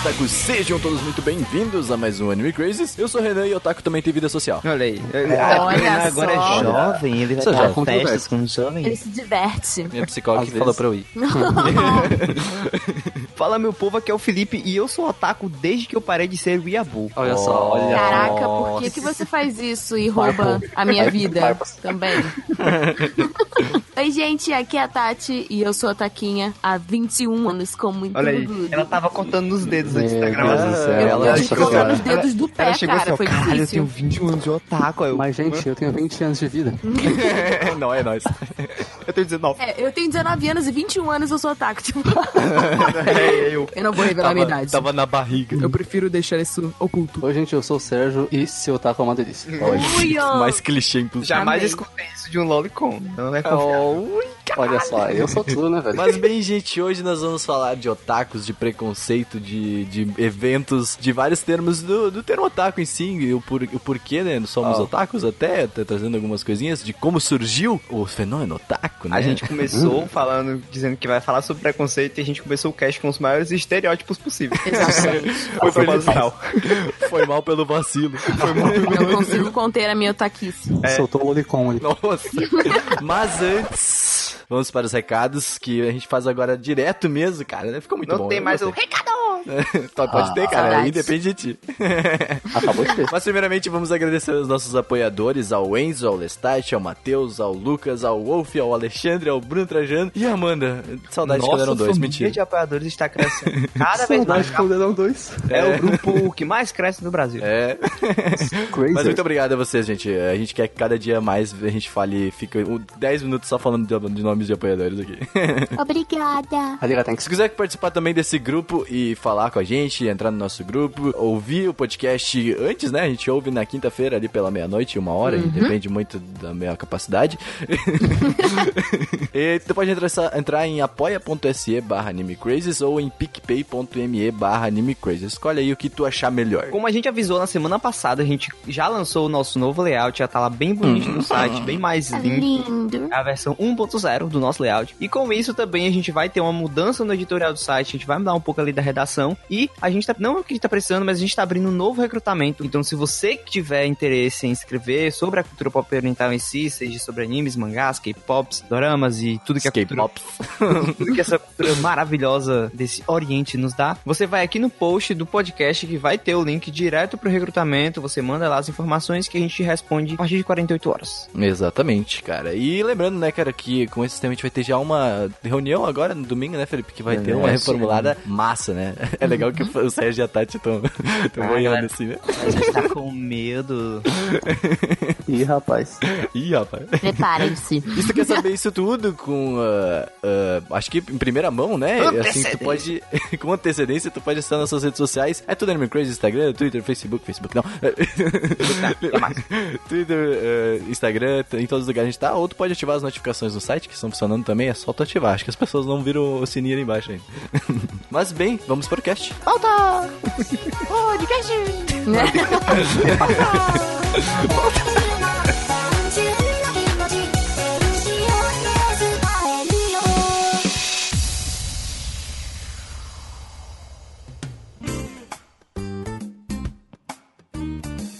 Otakus! Sejam todos muito bem-vindos a mais um Anime Crazes. Eu sou o Renan e o otaku também tem vida social. Olha aí. Olha Olha agora só. é jovem, ele vai estar jovem. festas com os jovens. Ele se diverte. Minha psicóloga Às falou vezes. pra eu ir. Fala meu povo, aqui é o Felipe e eu sou otaku desde que eu parei de ser Weeaboo. Olha só, olha. Caraca, por que, que você faz isso e rouba a minha vida também? Oi, gente, aqui é a Tati e eu sou a Taquinha há 21 anos com muito Olha aí, orgulho. ela tava contando nos dedos antes da gravação. Eu ela- Nossa contando os dedos do pé, Ela chegou cara, assim, foi eu difícil. tenho 21 anos de otaku. Eu, Mas, gente, eu tenho 20 anos de vida. Não, é nóis. eu tenho 19. É, eu tenho 19 anos e 21 anos eu sou otaku, tipo... É, eu. eu não vou revelar a minha Tava, idade. tava na barriga. Eu prefiro deixar isso oculto. Oi, gente, eu sou o Sérgio e seu taco é uma delícia. Ui, ó. Mais clichê impossível. Jamais Amei. escutei isso de um lolicon. Não é confiável. Ui! Olha só, eu sou tudo, né, velho? Mas bem, gente, hoje nós vamos falar de otakus, de preconceito, de, de eventos, de vários termos do, do termo otaku em si, e o, por, o porquê, né? Somos Ah. otakus até, tá trazendo algumas coisinhas de como surgiu o fenômeno otaku, né? A gente começou falando, dizendo que vai falar sobre preconceito e a gente começou o cast com os maiores estereótipos possíveis. Exatamente. Foi proposital. Foi mal pelo vacilo. Foi mal. Não consigo conter a minha otaquice. Soltou o Lolicon ali. Nossa. Mas antes, vamos para os recados que a gente faz agora direto mesmo, cara. né? Ficou muito bom. Não tem mais o recado. Pode Ah, ter, cara. Aí saudades. depende de ti. Acabou de ter. Mas primeiramente vamos agradecer aos nossos apoiadores, ao Enzo, ao Lestat, ao Matheus, ao Lucas, ao Wolf, ao Alexandre, ao Bruno Trajano e a Amanda. Saudade quando eram dois, mentira. de apoiadores está crescendo cada vez mais. Saudade quando eram dois. É o grupo que mais cresce no Brasil. É. Crazy. Mas muito obrigado a vocês, gente. A gente quer que cada dia mais a gente fale, fica um, 10 minutos só falando de, de nomes de apoiadores aqui. Obrigada. Se quiser participar também desse grupo e falar com a gente, entrar no nosso grupo, ouvir o podcast antes, né? A gente ouve na quinta-feira ali pela meia-noite, uma hora, e depende muito da minha capacidade. e tu pode entrar, entrar em apoia.se barra animecrazes ou em picpay.me barra animecrazes. Escolhe aí o que tu achar melhor. Como a gente avisou na semana passada, a gente já lançou o nosso novo layout, já tá lá bem bonito no site, bem mais limpo. Lindo. É a versão 1.0 do nosso layout. E com isso também a gente vai ter uma mudança no editorial do site, a gente vai mudar um pouco ali da redação. E a gente tá, não é que a gente tá precisando, mas a gente tá abrindo um novo recrutamento. Então se você que tiver interesse em escrever sobre a cultura pop oriental em si, seja sobre animes, mangás, K-pops, doramas e tudo que a cultura tudo que essa cultura maravilhosa desse Oriente nos dá, você vai aqui no post do podcast que vai ter o link direto pro recrutamento, você manda lá as informações que a gente responde a partir de 48 horas. Exatamente, cara. E lembrando, né, cara, que com esse tema a gente vai ter já uma reunião agora no domingo, né, Felipe? Que vai ter uma É, reformulada massa, né? É legal que o Sérgio e a Tati estão boiando assim, né? A gente tá com medo. Ih, rapaz. Ih, rapaz. Preparem-se. E se tu quer saber isso tudo com, ah, ah, acho que em primeira mão, né? Assim, tu pode, com antecedência, tu pode estar nas suas redes sociais. É tudo Anime Crazy, Instagram, Twitter, Facebook, Facebook não. Twitter, ah, Instagram, em todos os lugares a gente tá. Ou tu pode ativar as notificações no site, que estão funcionando também, é só tu ativar. Acho que as pessoas não viram o sininho ali embaixo ainda. Mas bem, vamos para o cast.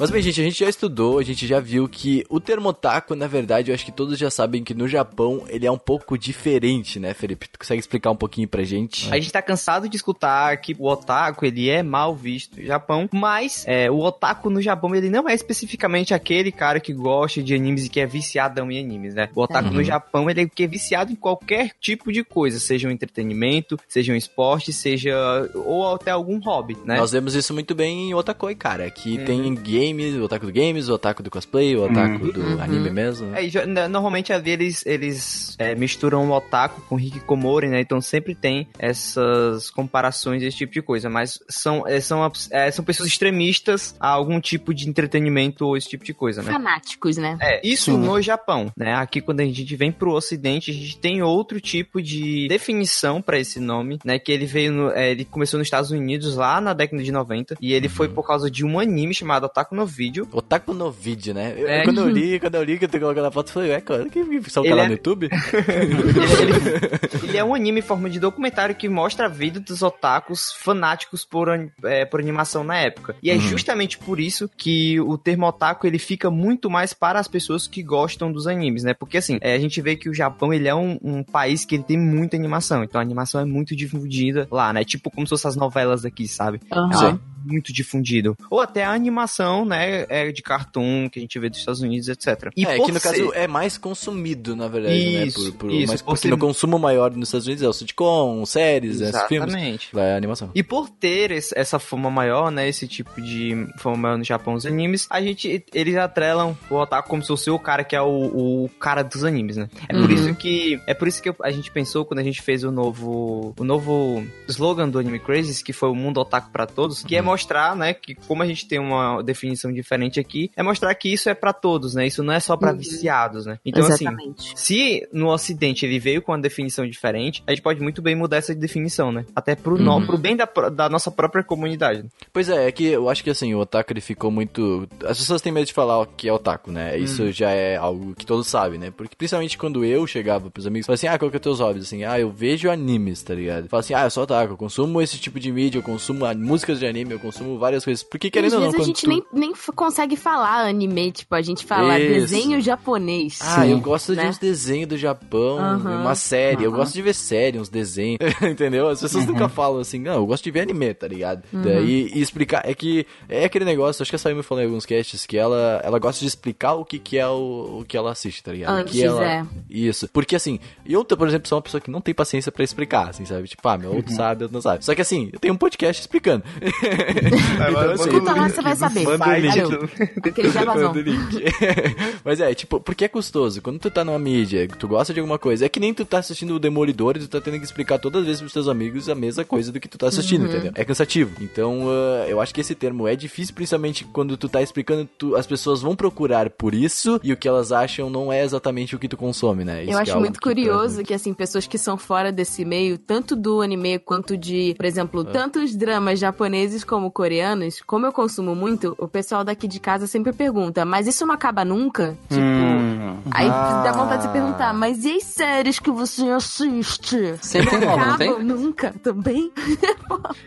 Mas bem, gente, a gente já estudou, a gente já viu que o termo otaku, na verdade, eu acho que todos já sabem que no Japão ele é um pouco diferente, né, Felipe? Tu consegue explicar um pouquinho pra gente? A gente tá cansado de escutar que o otaku, ele é mal visto no Japão, mas é, o otaku no Japão, ele não é especificamente aquele cara que gosta de animes e que é viciadão em animes, né? O otaku no Japão, ele é que é viciado em qualquer tipo de coisa, seja um entretenimento, seja um esporte, seja ou até algum hobby, né? Nós vemos isso muito bem em Otakoi, cara, que Uhum. tem game games, o otaku do games, o otaku do cosplay, o otaku do Uhum. anime mesmo. É, e normalmente ali eles, eles é, misturam o otaku com hikikomori, né? Então sempre tem essas comparações, esse tipo de coisa. Mas são, é, são, é, são pessoas extremistas a algum tipo de entretenimento ou esse tipo de coisa, né? Fanáticos, né? É, isso Sim. no Japão, né? Aqui quando a gente vem pro ocidente, a gente tem outro tipo de definição pra esse nome, né? Que ele veio no, é, ele começou nos Estados Unidos lá na década de 90 e ele foi por causa de um anime chamado Otaku no Video. Otaku no vídeo, né? Eu- É. Quando eu li, quando eu li que eu tenho colocado a foto, eu falei, ué, cara, que só Ele lá é- no YouTube? ele, ele- é um anime em forma de documentário que mostra a vida dos otakus fanáticos por, é, por animação na época. E é Uhum. justamente por isso que o termo otaku ele fica muito mais para as pessoas que gostam dos animes, né? Porque assim, é, a gente vê que o Japão ele é um, um país que ele tem muita animação, então a animação é muito difundida lá, né? Tipo como se fossem as novelas daqui, sabe? Aham. É muito difundido. Ou até a animação, né, é de cartoon que a gente vê dos Estados Unidos, etc. E é, por que no ser- caso é mais consumido, na verdade, Isso, né? Por, por, isso, mas porque- porque no consumo maior nos Estados Unidos é o sitcom, séries, é, filmes. Exatamente. Vai a animação. E por ter esse- essa fama maior, né, esse tipo de fama maior no Japão, os animes, a gente, eles atrelam o otaku como se fosse o cara que é o, o cara dos animes, né? É por Uhum. isso que, é por isso que a gente pensou quando a gente fez o novo, o novo slogan do Anime Crazes, que foi o mundo otaku pra todos, que é mostrar, né, que como a gente tem uma definição diferente aqui, é mostrar que isso é pra todos, né? Isso não é só pra Uhum. viciados, né? Então assim, Exatamente. se no ocidente ele veio com uma definição diferente, a gente pode muito bem mudar essa definição, né? Até pro, no, Uhum. pro bem da, da nossa própria comunidade. Pois é, é que eu acho que assim, o otaku ele ficou muito. As pessoas têm medo de falar que é otaku, né? Isso já é algo que todos sabem, né? Porque principalmente quando eu chegava pros amigos, falava assim, ah, qual que é os teus hobbies? Assim, ah, eu vejo animes, tá ligado? Fala assim, ah, eu sou otaku, eu consumo esse tipo de mídia, eu consumo músicas de anime, eu consumo várias coisas. Porque querendo ou não, vezes a gente tu... nem, nem consegue falar anime, tipo, a gente fala Isso. desenho japonês. Ah, Sim. eu gosto de Né? uns desenhos do Japão, Aham, uma série. Eu aham. gosto de ver série, uns desenhos. entendeu? As pessoas nunca falam assim, não, eu gosto de ver anime, tá ligado? Uhum. Daí, e explicar. É que é aquele negócio, acho que a Saí me falou em alguns casts, que ela, ela gosta de explicar o que, que é o, o que ela assiste, tá ligado? Antes, que ela, é. Isso. Porque assim, eu, por exemplo, sou uma pessoa que não tem paciência pra explicar, assim, sabe? Tipo, ah, meu outro sabe, outro não sabe. Só que assim, eu tenho um podcast explicando. então, assim, Escuta lá, você vai saber. Manda o link. Aquele o link. Mas é, tipo, porque é custoso. Quando tu tá numa mídia, tu gosta de alguma coisa, é que nem tu tá assistindo o Demolidor e tu tá tendo que explicar todas as vezes pros teus amigos a mesma coisa do que tu tá assistindo, entendeu? É cansativo. Então, ah, eu acho que esse termo é difícil, principalmente quando tu tá explicando, tu- as pessoas vão procurar por isso e o que elas acham não é exatamente o que tu consome, né? Isso Eu que é acho algo muito que curioso que, assim, pessoas que são fora desse meio, tanto do anime quanto de, por exemplo, É. tanto os dramas japoneses como coreanos, como eu consumo muito, o pessoal daqui de casa sempre pergunta, mas isso não acaba nunca? Tipo, Hum. Aí Ah. dá vontade de se perguntar, mas e as séries que você assiste? Sempre tem nova, não tem? Nunca também?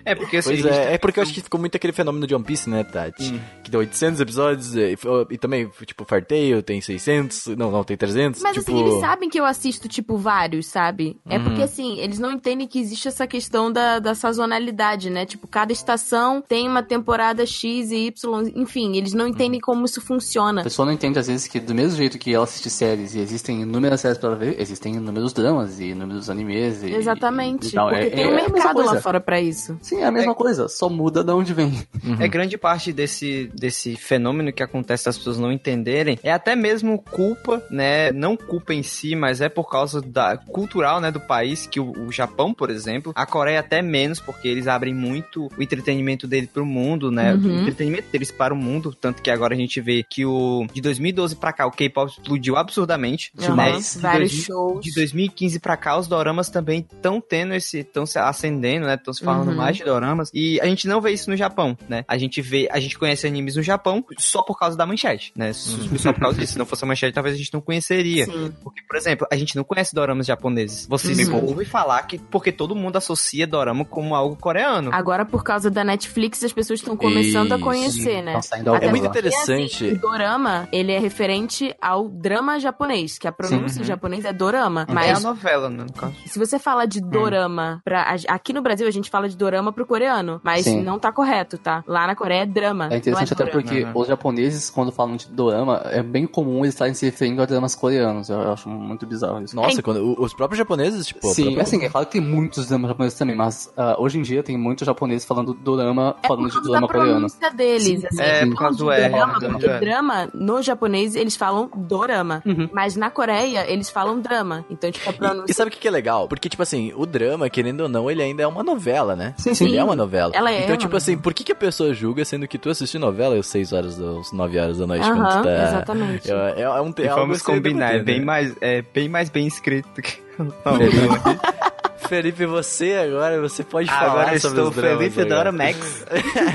É, porque assim. Pois é, tá- é porque eu acho que ficou muito aquele fenômeno de One Piece, né, Tati? Que tem 800 episódios e, e também, tipo, Farteio tem 600, não, não, tem 300, Mas tipo... assim, eles sabem que eu assisto, tipo, vários, sabe? É Uhum. porque, assim, eles não entendem que existe essa questão da, da sazonalidade, né? Tipo, cada estação tem uma temporada X e Y, enfim, eles não entendem como isso funciona. A pessoa não entende, às vezes, que do mesmo jeito que ela assiste séries e existem inúmeras séries pra ela ver, existem inúmeros dramas e inúmeros animes. E, Exatamente. e tal. porque É- tem é um mercado lá fora pra isso. Sim, é a mesma coisa, só muda de onde vem. É grande parte desse, desse fenômeno que acontece das pessoas não entenderem. É até mesmo culpa, né? Não culpa em si, mas é por causa da cultural, né, do país, que o, o Japão, por exemplo, a Coreia até menos, porque eles abrem muito o entretenimento dele pro mundo, né? Uhum. O entretenimento deles para o mundo, tanto que agora a gente vê que o de 2012 pra cá o K-pop explodiu absurdamente, Aham, né? De Vários 2000 shows. de 2015 pra cá, os doramas também estão tendo esse. estão se acendendo, né? Estão se falando Uhum. mais de doramas. E a gente não vê isso no Japão, né? A gente vê, a gente conhece animes no Japão só por causa da manchete, né? Só só por causa disso. Se não fosse a manchete, talvez a gente não conheceria. Sim. Porque, por exemplo, a gente não conhece doramas japoneses. Vocês Uhum. ouvem falar que porque todo mundo associa dorama como algo coreano. Agora, por causa da Netflix, as pessoas estão começando a Isso. conhecer, né? Saindo Até É muito porque, interessante. assim, o dorama, ele é referente ao drama japonês, que a pronúncia em japonês é dorama. É a Mas novela, né, no caso. se você fala de dorama, pra, a- aqui no Brasil a gente fala de dorama pro coreano, mas Sim. não tá correto, tá? Lá na Coreia é drama. É interessante não até é dorama. porque né? os japoneses, quando falam de dorama, é bem comum eles estarem se referindo a dramas coreanos. Eu, eu acho muito bizarro isso. Nossa, quando, o- os próprios japoneses, tipo... a Sim, própria- assim, é claro que tem muitos dramas japoneses também, mas ah, hoje em dia tem muitos japoneses falando dorama, É falando por de causa dorama da coreano. pronúncia deles. Sim. assim. É, por causa do R, Drama, né, porque R. drama, no japonês, eles falam dorama. Uhum. Mas na Coreia, eles falam drama. Então, tipo, a E, e pronúncia... sabe o que, que é legal? Porque, tipo assim, o drama, querendo ou não, ele ainda é uma novela, né? Sim, sim. Ele é uma novela. Ela é Então, tipo assim, por que, que a pessoa julga, sendo que tu assistiu novela às 6 horas, às 9 horas da noite, quando Aham, tu tá... exatamente. É, é, é um, é E vamos a ser combinar, é bem, né? mais, é bem mais bem escrito que... Não, Felipe, você agora, você pode falar Agora sobre estou os dramas Felipe agora. Dora Max.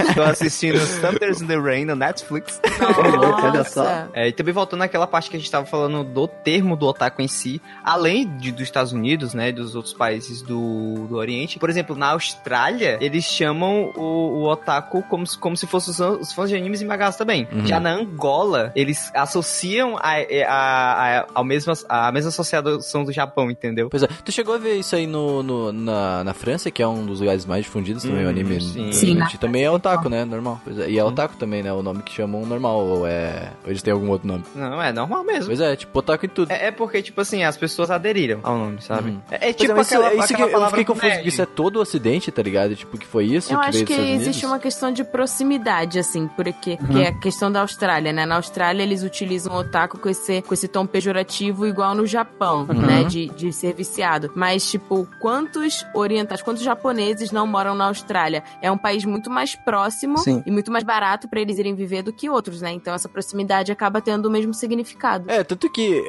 estou assistindo Thunder in the Rain no Netflix. olha só. Nossa. É, e também voltando naquela parte que a gente tava falando do termo do otaku em si, além de, dos Estados Unidos, né, dos outros países do, do Oriente. Por exemplo, na Austrália, eles chamam o, o otaku como, se- como se fossem os, os fãs de animes e mangás também. Uhum. Já na Angola, eles associam a, a, a, ao mesmo, a mesma associação do Japão, entendeu? Pois é, tu chegou a ver isso aí no, no- na, na França, que é um dos lugares mais difundidos também, o Hum, anime. sim. Sim, na Que também é otaku, né? Normal. Pois é. E é otaku também, né? O nome que chamam normal, ou é. Ou eles têm algum outro nome. Não, é normal mesmo. Pois é, tipo, otaku em tudo. É, é porque, tipo assim, as pessoas aderiram ao nome, sabe? Uhum. É, é Pois tipo é, mas isso- aquela, é isso que aquela eu palavra fiquei confuso, porque isso é todo o ocidente, tá ligado? Tipo, que foi isso Eu que acho veio que existe uma questão de proximidade, assim, porque, porque é a questão da Austrália, né? Na Austrália, eles utilizam o otaku com esse, com esse tom pejorativo igual no Japão, né? De, de ser viciado. Mas, tipo, quantos orientais, quantos japoneses não moram na Austrália? É um país muito mais próximo Sim. e muito mais barato pra eles irem viver do que outros, né? Então, essa proximidade acaba tendo o mesmo significado. É, tanto que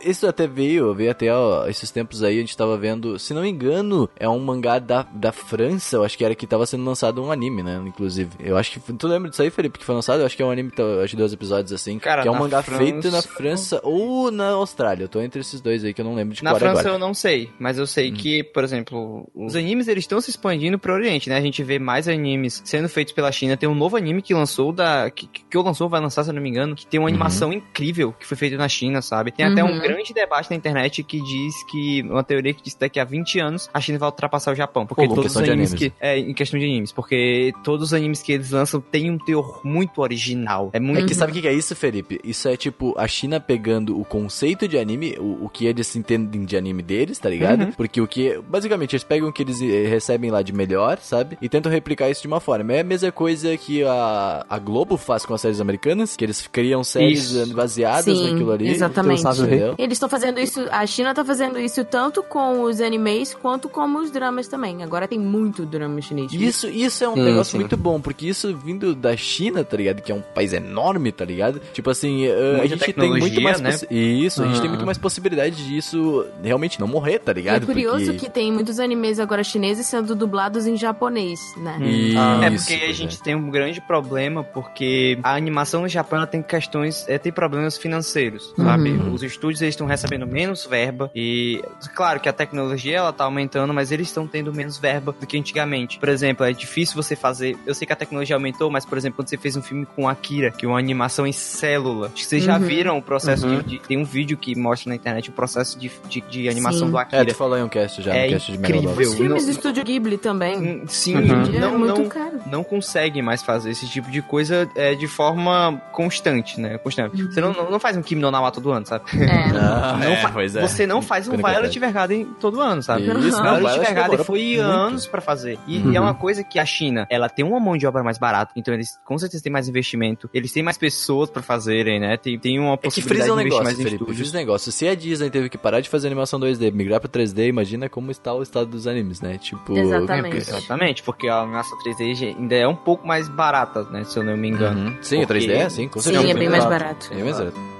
isso até veio, veio até ó, esses tempos aí, a gente tava vendo, se não me engano, é um mangá da, da França, eu acho que era que tava sendo lançado um anime, né, inclusive. Eu acho que, tu lembra disso aí, Felipe, que foi lançado? Eu acho que é um anime, tá, acho que dois episódios assim, Cara, que é um na mangá França- feito na França ou na Austrália, eu tô entre esses dois aí, que eu não lembro de Na qual França agora. eu não sei, mas eu sei que, por exemplo, os animes eles estão se expandindo pro Oriente, né? A gente vê mais animes sendo feitos pela China. Tem um novo anime que lançou da que, que eu lançou vai lançar, se eu não me engano, que tem uma animação incrível que foi feito na China, sabe? Tem até um Uhum. grande debate na internet que diz que uma teoria que diz que daqui a 20 anos a China vai ultrapassar o Japão, porque Pô, todos os animes, animes. que é em questão de animes, porque todos os animes que eles lançam têm um teor muito original. É muito É que sabe o que que é isso, Felipe? Isso é tipo a China pegando o conceito de anime, o, o que eles entendem de anime deles, tá ligado? Uhum. Porque o que. Basicamente, eles pegam o que eles eh, recebem lá de melhor, sabe? E tentam replicar isso de uma forma. É a mesma coisa que a, a Globo faz com as séries americanas, que eles criam séries Isso. eh, baseadas Sim, naquilo ali. exatamente. Então, sabe, Entendeu? Eles estão fazendo isso, a China tá fazendo isso tanto com os animes quanto com os dramas também. Agora tem muito drama chinês. Isso, isso é um Sim, negócio sim. muito bom, porque isso vindo da China, tá ligado? Que é um país enorme, tá ligado? Tipo assim, eh, a Muita gente tem muito mais. né? Isso, a gente tem muito mais possibilidade disso realmente não morrer, tá E é ligado? curioso Porque- que tem muitos animes agora chineses sendo dublados em japonês, né? Isso, É porque a gente tem um grande problema, porque a animação no Japão ela tem questões, é, tem problemas financeiros, sabe? Uhum. Os estúdios eles estão recebendo menos verba e, claro que a tecnologia ela tá aumentando, mas eles estão tendo menos verba do que antigamente. Por exemplo, é difícil você fazer, eu sei que a tecnologia aumentou, mas por exemplo, quando você fez um filme com Akira, que é uma animação em célula, acho que vocês já Uhum. viram o processo Uhum. de, de- tem um vídeo que mostra na internet o processo de, de, de animação Sim. do É, Akira. tu falou em um cast já, É no cast de incrível. Megalobox. Os filmes não- do estúdio Ghibli também. Hum, Sim, Uhum. Não, é muito não, caro. não consegue mais fazer esse tipo de coisa é, de forma constante, né? Constante. Você não, não, não faz um Kimi no Nawa todo ano, sabe? É. Ah, Não é, pois é. Você não faz um Violet. Evergarden todo ano, sabe? Isso, não, Violet Evergarden foi muito. anos pra fazer. E Uhum. é uma coisa que a China, ela tem uma mão de obra mais barata, então eles com certeza têm mais investimento, eles têm mais pessoas pra fazerem, né? Tem, tem uma É que possibilidade frisa um de investir negócio, mais em Felipe, frisa um negócio. Se a Disney teve que parar de fazer animação 2D, migrar pra 3D, imagina como está o estado dos animes, né? Tipo... Exatamente. Exatamente, porque a animação 3D ainda é um pouco mais barata, né? Se eu não me engano. Uhum. Sim, Porque- 3D é, sim, com Sim, certeza. é bem mais barato. barato. É mais barato.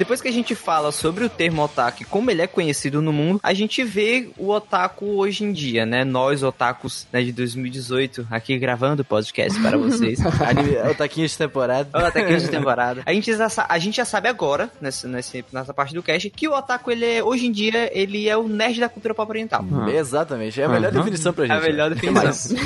Depois que a gente fala sobre o termo otaku e como ele é conhecido no mundo, a gente vê o otaku hoje em dia, né? Nós, otakus né, de 2018, aqui gravando o podcast para vocês. Anime, otaquinho de temporada. Aqui de temporada. A gente, já, a gente já sabe agora, nessa, nessa, nessa parte do cast, que o otaku, ele é, hoje em dia, ele é o nerd da cultura pop oriental. Exatamente, é a melhor definição pra gente. É a melhor né? definição.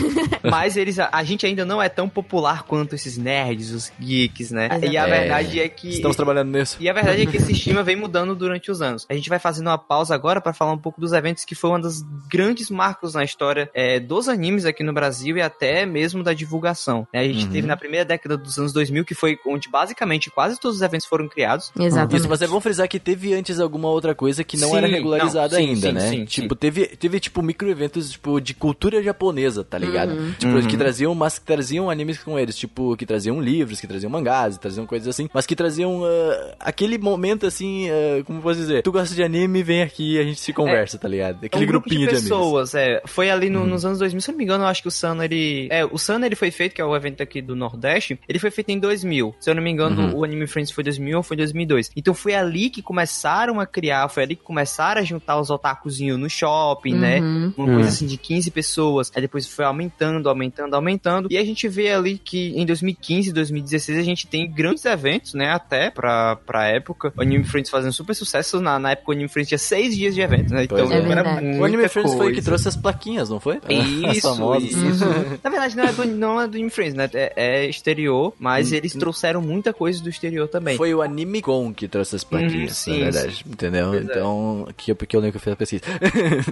Mas eles, a gente ainda não é tão popular quanto esses nerds, os geeks, né? E a É, verdade é que. Estamos trabalhando nisso. E a verdade é que esse estima vem mudando durante os anos. A gente vai fazendo uma pausa agora pra falar um pouco dos eventos que foi uma das grandes marcos na história é, dos animes aqui no Brasil e até mesmo da divulgação. né? A gente Uhum. teve na primeira década dos anos 2000, que foi onde basicamente quase todos os eventos foram criados. Exatamente. Isso, mas é bom frisar que teve antes alguma outra coisa que não Sim, era regularizada não, sim, ainda, sim, né? sim, tipo, Teve, teve, tipo, micro-eventos, tipo, de cultura japonesa, tá ligado? Tipo, Uhum. que traziam, mas que traziam animes com eles, tipo, que traziam livros, que traziam mangás, que traziam coisas assim, mas que traziam ah, aquele momento, assim, ah, como eu posso dizer, tu gosta de anime, vem aqui e a gente se conversa, tá ligado? Aquele um grupo grupinho de de, amigos. pessoas, é. Foi ali no- nos anos 2000, se eu não me engano, eu acho que o Sun, ele... É, o Sun, ele foi feito, que é o evento aqui do Nordeste, ele foi feito em 2000. Se eu não me engano, Uhum. o Anime Friends foi 2000 ou foi 2002. Então foi ali que começaram a criar, foi ali que começaram a juntar os otakuzinhos no shopping, né? Uhum. Uma coisa assim de 15 pessoas. Aí depois foi aumentando, aumentando, aumentando. E a gente vê ali que em 2015, 2016, a gente tem grandes eventos, né? Até pra, pra época. O Anime Friends fazendo super sucesso. Na, na época o Anime Friends tinha seis dias de evento, né? Então é. É era verdade. muita O Anime Friends foi o que trouxe as plaquinhas, não foi? As Isso, famosas. isso. Na verdade, não é do, não é do Anime Friends, né? É, é exterior, mas eles trouxeram muita coisa do exterior também. Foi o Anime Con que trouxe as plaquinhas, Hum, sim, na verdade. Entendeu? Pois é. então, que eu, porque eu lembro que eu fiz a pesquisa.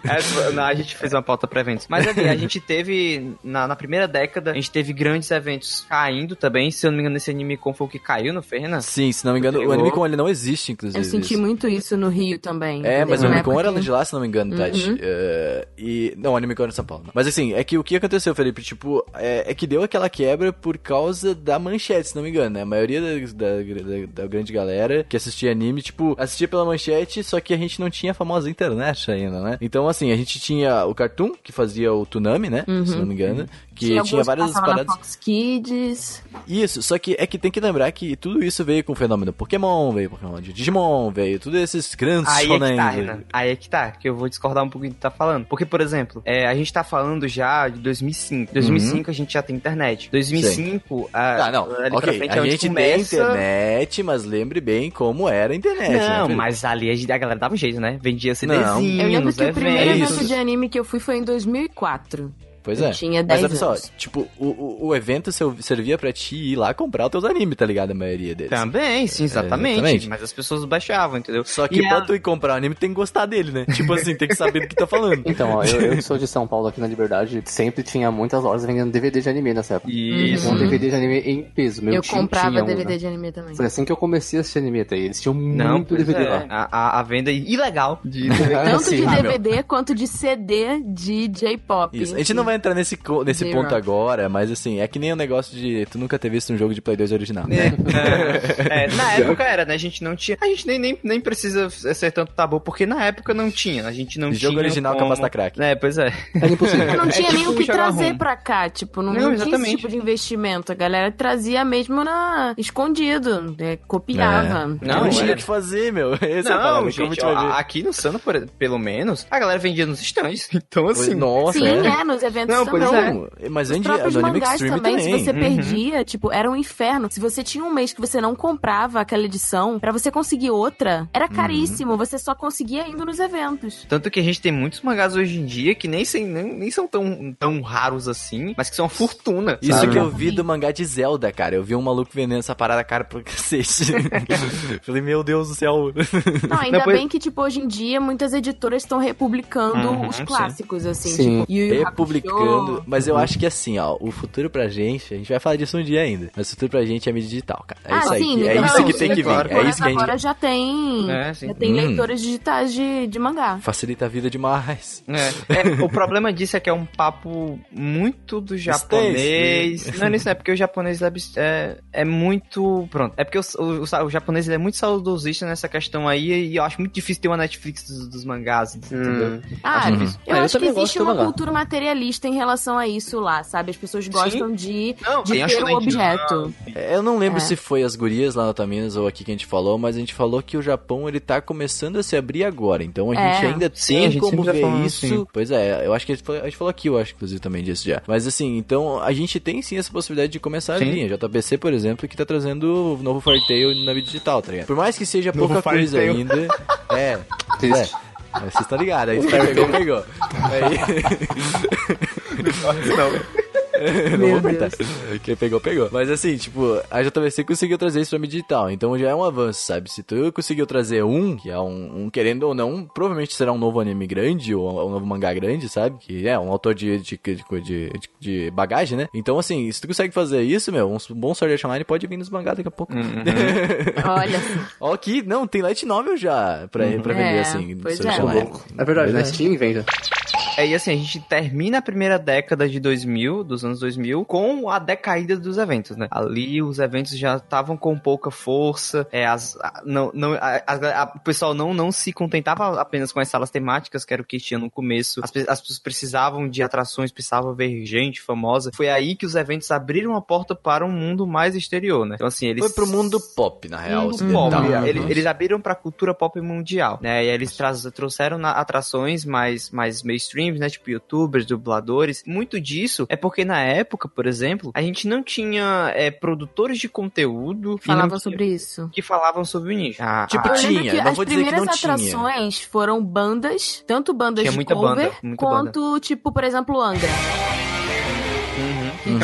É, não, a gente fez uma pauta pra eventos. Mas ali, a gente teve, na, na primeira década, a gente teve grandes eventos caindo também. Se eu não me engano, esse Anime Con foi o que caiu no Ferna. Sim, se não me engano, o. Anime Con ele não existe, inclusive. Eu senti isso. muito isso no Rio também. É, mas o Teve uma Anime Con época era de lá, se não me engano, Tati. Uhum. Eh, e, não, o Anime Con era em São Paulo. Mas assim, é que o que aconteceu, Felipe, tipo, é, é que deu aquela quebra por causa da manchete, se não me engano, né? A maioria da, da, da- da grande galera que assistia anime, tipo, assistia pela manchete, só que a gente não tinha a famosa internet ainda, né? Então, assim, a gente tinha o Cartoon, que fazia o Tsunami, né? Se não me engano. Que tinha, que várias paradas. Fox Kids. Isso, só que é que tem que lembrar que tudo isso veio com o fenômeno Pokémon, veio com o fenômeno de Digimon, veio tudo esses grandes Aí é que shonens tá, aí. Renan. Aí é que tá, que eu vou discordar um pouco do que tu tá falando. Porque, por exemplo, é, a gente tá falando já de 2005. 2005 a gente já tem internet. 2005, a, Ah, não, ali pra ok, frente é a onde gente começa... tem internet, mas lembre bem como era a internet, né, Não, Felipe? mas ali a gente- a galera dava um jeito, né? Vendia Não. CDzinho, Eu lembro que o primeiro É evento de anime que eu fui foi em 2004. Pois eu é. tinha Mas 10 olha só, anos. tipo, o, o, evento servia pra ti ir lá comprar os teus animes, tá ligado? A maioria deles. Também, sim, exatamente. exatamente. Mas as pessoas baixavam, entendeu? Só que E pra a- tu ir comprar o anime, tem que gostar dele, né? tipo assim, tem que saber do que tá falando. Então, ó, eu, eu que sou de São Paulo aqui na Liberdade, sempre tinha muitas lojas vendendo DVD de anime nessa época. Isso. Um DVD de anime em peso. Meu eu tio comprava tinha um, DVD né? de anime também. Foi assim que eu comecei a assistir anime até. Eles tinham Não, muito DVD é. lá. A, a- venda ilegal de Tanto de Ah, meu. DVD quanto de CD de J-pop. Isso. A gente não vai entrar nesse, nesse Zero. ponto agora, mas assim, é que nem o negócio de tu nunca ter visto um jogo de Play 2 original. É, é, na época era, né? A gente não tinha. A gente nem, nem, nem precisa ser tanto tabu, porque na época não tinha. A gente não tinha. Jogo original com a como... Master Crack. É, pois é. Era impossível. Não tinha É nem tipo o que trazer ROM. pra cá, tipo, não, Não, não tinha esse tipo de investimento. A galera trazia mesmo na escondido, né, copiava. Não, Não, tinha é. o que fazer, meu. Esse é não, como gente, vai ó, aqui no Sano, por- pelo menos, a galera vendia nos stands. Então, assim. Nossa, Sim, é. é, nos eventos Não, pois também. é. Não, mas Os próprios Anime mangás Extreme também, também. se você Uhum. perdia, tipo, era um inferno. Se você tinha um mês que você não comprava aquela edição, pra você conseguir outra, era Uhum. caríssimo. Você só conseguia indo nos eventos. Tanto que a gente tem muitos mangás hoje em dia que nem, sem, nem, nem são tão, tão raros assim, mas que são uma fortuna. Isso sabe? que eu vi do mangá de Zelda, cara. Eu vi um maluco vendendo essa parada cara pra cacete. Falei, meu Deus do céu. Não, ainda Não, pois- bem que, tipo, hoje em dia, muitas editoras estão republicando Uhum, os sim. clássicos, assim. Sim. Tipo, Yu Yu Republicando. Hakusho. Mas eu acho que assim, ó, o futuro pra gente, a gente vai falar disso um dia ainda. Mas o futuro pra gente é mídia digital, cara. É ah, isso aí. sim, que- é então, isso que tem que vir. claro. É isso que a gente. Agora já tem, É, já tem Hum. leitores digitais de, de mangá. Facilita a vida demais. É, é, o problema disso é que é um papo muito do japonês. Não é nisso, é porque o japonês é, é, é muito. Pronto. É porque o, o, o japonês ele é muito saudosista nessa questão aí e eu acho muito difícil ter uma Netflix dos, dos mangás, entendeu? Ah, Acho difícil. eu Ah, eu acho que existe uma mangá. cultura materialista tem relação a isso lá, sabe? As pessoas gostam de, Não, de ter o Shonen objeto. É, Eu não lembro É. se foi as gurias lá na Otaminas ou aqui que a gente falou, mas a gente falou que o Japão ele tá começando a se abrir agora. Então a É. gente ainda Sim, tem a gente como já ver falou isso. assim. Pois é, eu acho que a gente falou, a gente falou aqui, eu acho, inclusive, também disso já. Mas assim, então a gente tem sim essa possibilidade de começar Sim. a vir. A JBC, por exemplo, que tá trazendo o novo Fairy Tail na mídia digital, tá ligado? Por mais que seja Novo pouca coisa Tail. ainda. É. É. Vocês estão ligados, aí quem pegou, pegou. Aí... não Meu vou cortar. Quem pegou, pegou. Mas assim, tipo, a JVC conseguiu trazer isso pra mídia digital. Então já é um avanço, sabe? Se tu conseguiu trazer um, que é um, um querendo ou não, provavelmente será um novo anime grande ou um novo mangá grande, sabe? Que é um autor de, de, de, de, de bagagem, né? Então, assim, se tu consegue fazer isso, meu, um bom Sword Art Online pode vir nos mangás daqui a pouco. Olha, Ó, que não, tem light novel já pra, pra vender, É, assim. pois é. É verdade, na é. Steam já. É, e assim, a gente termina a primeira década de 2000, dos anos 2000, com a decaída dos eventos, né? Ali os eventos já estavam com pouca força, é, as, a- não, não, a- a- o pessoal não, não se contentava apenas com as salas temáticas, que era o que tinha no começo. As, as pessoas precisavam de atrações, precisavam ver gente famosa. Foi aí que os eventos abriram a porta para um mundo mais exterior, né? Então assim, eles... Foi pro mundo pop, na real. Mundo pop. Uhum. Eles, eles abriram pra cultura pop mundial, né? E aí eles traz- trouxeram na- atrações mais, mais mainstreams, né? Tipo youtubers, dubladores. Muito disso é porque na época, por exemplo, a gente não tinha é, produtores de conteúdo não falava tinha- sobre isso. que falavam sobre o nicho. Ah, Tipo, ah, Eu lembro tinha, que não as vou dizer que primeiras não tinha. atrações foram bandas, tanto bandas Tinha de muita cover, banda, muita quanto, tipo, por exemplo, Angra.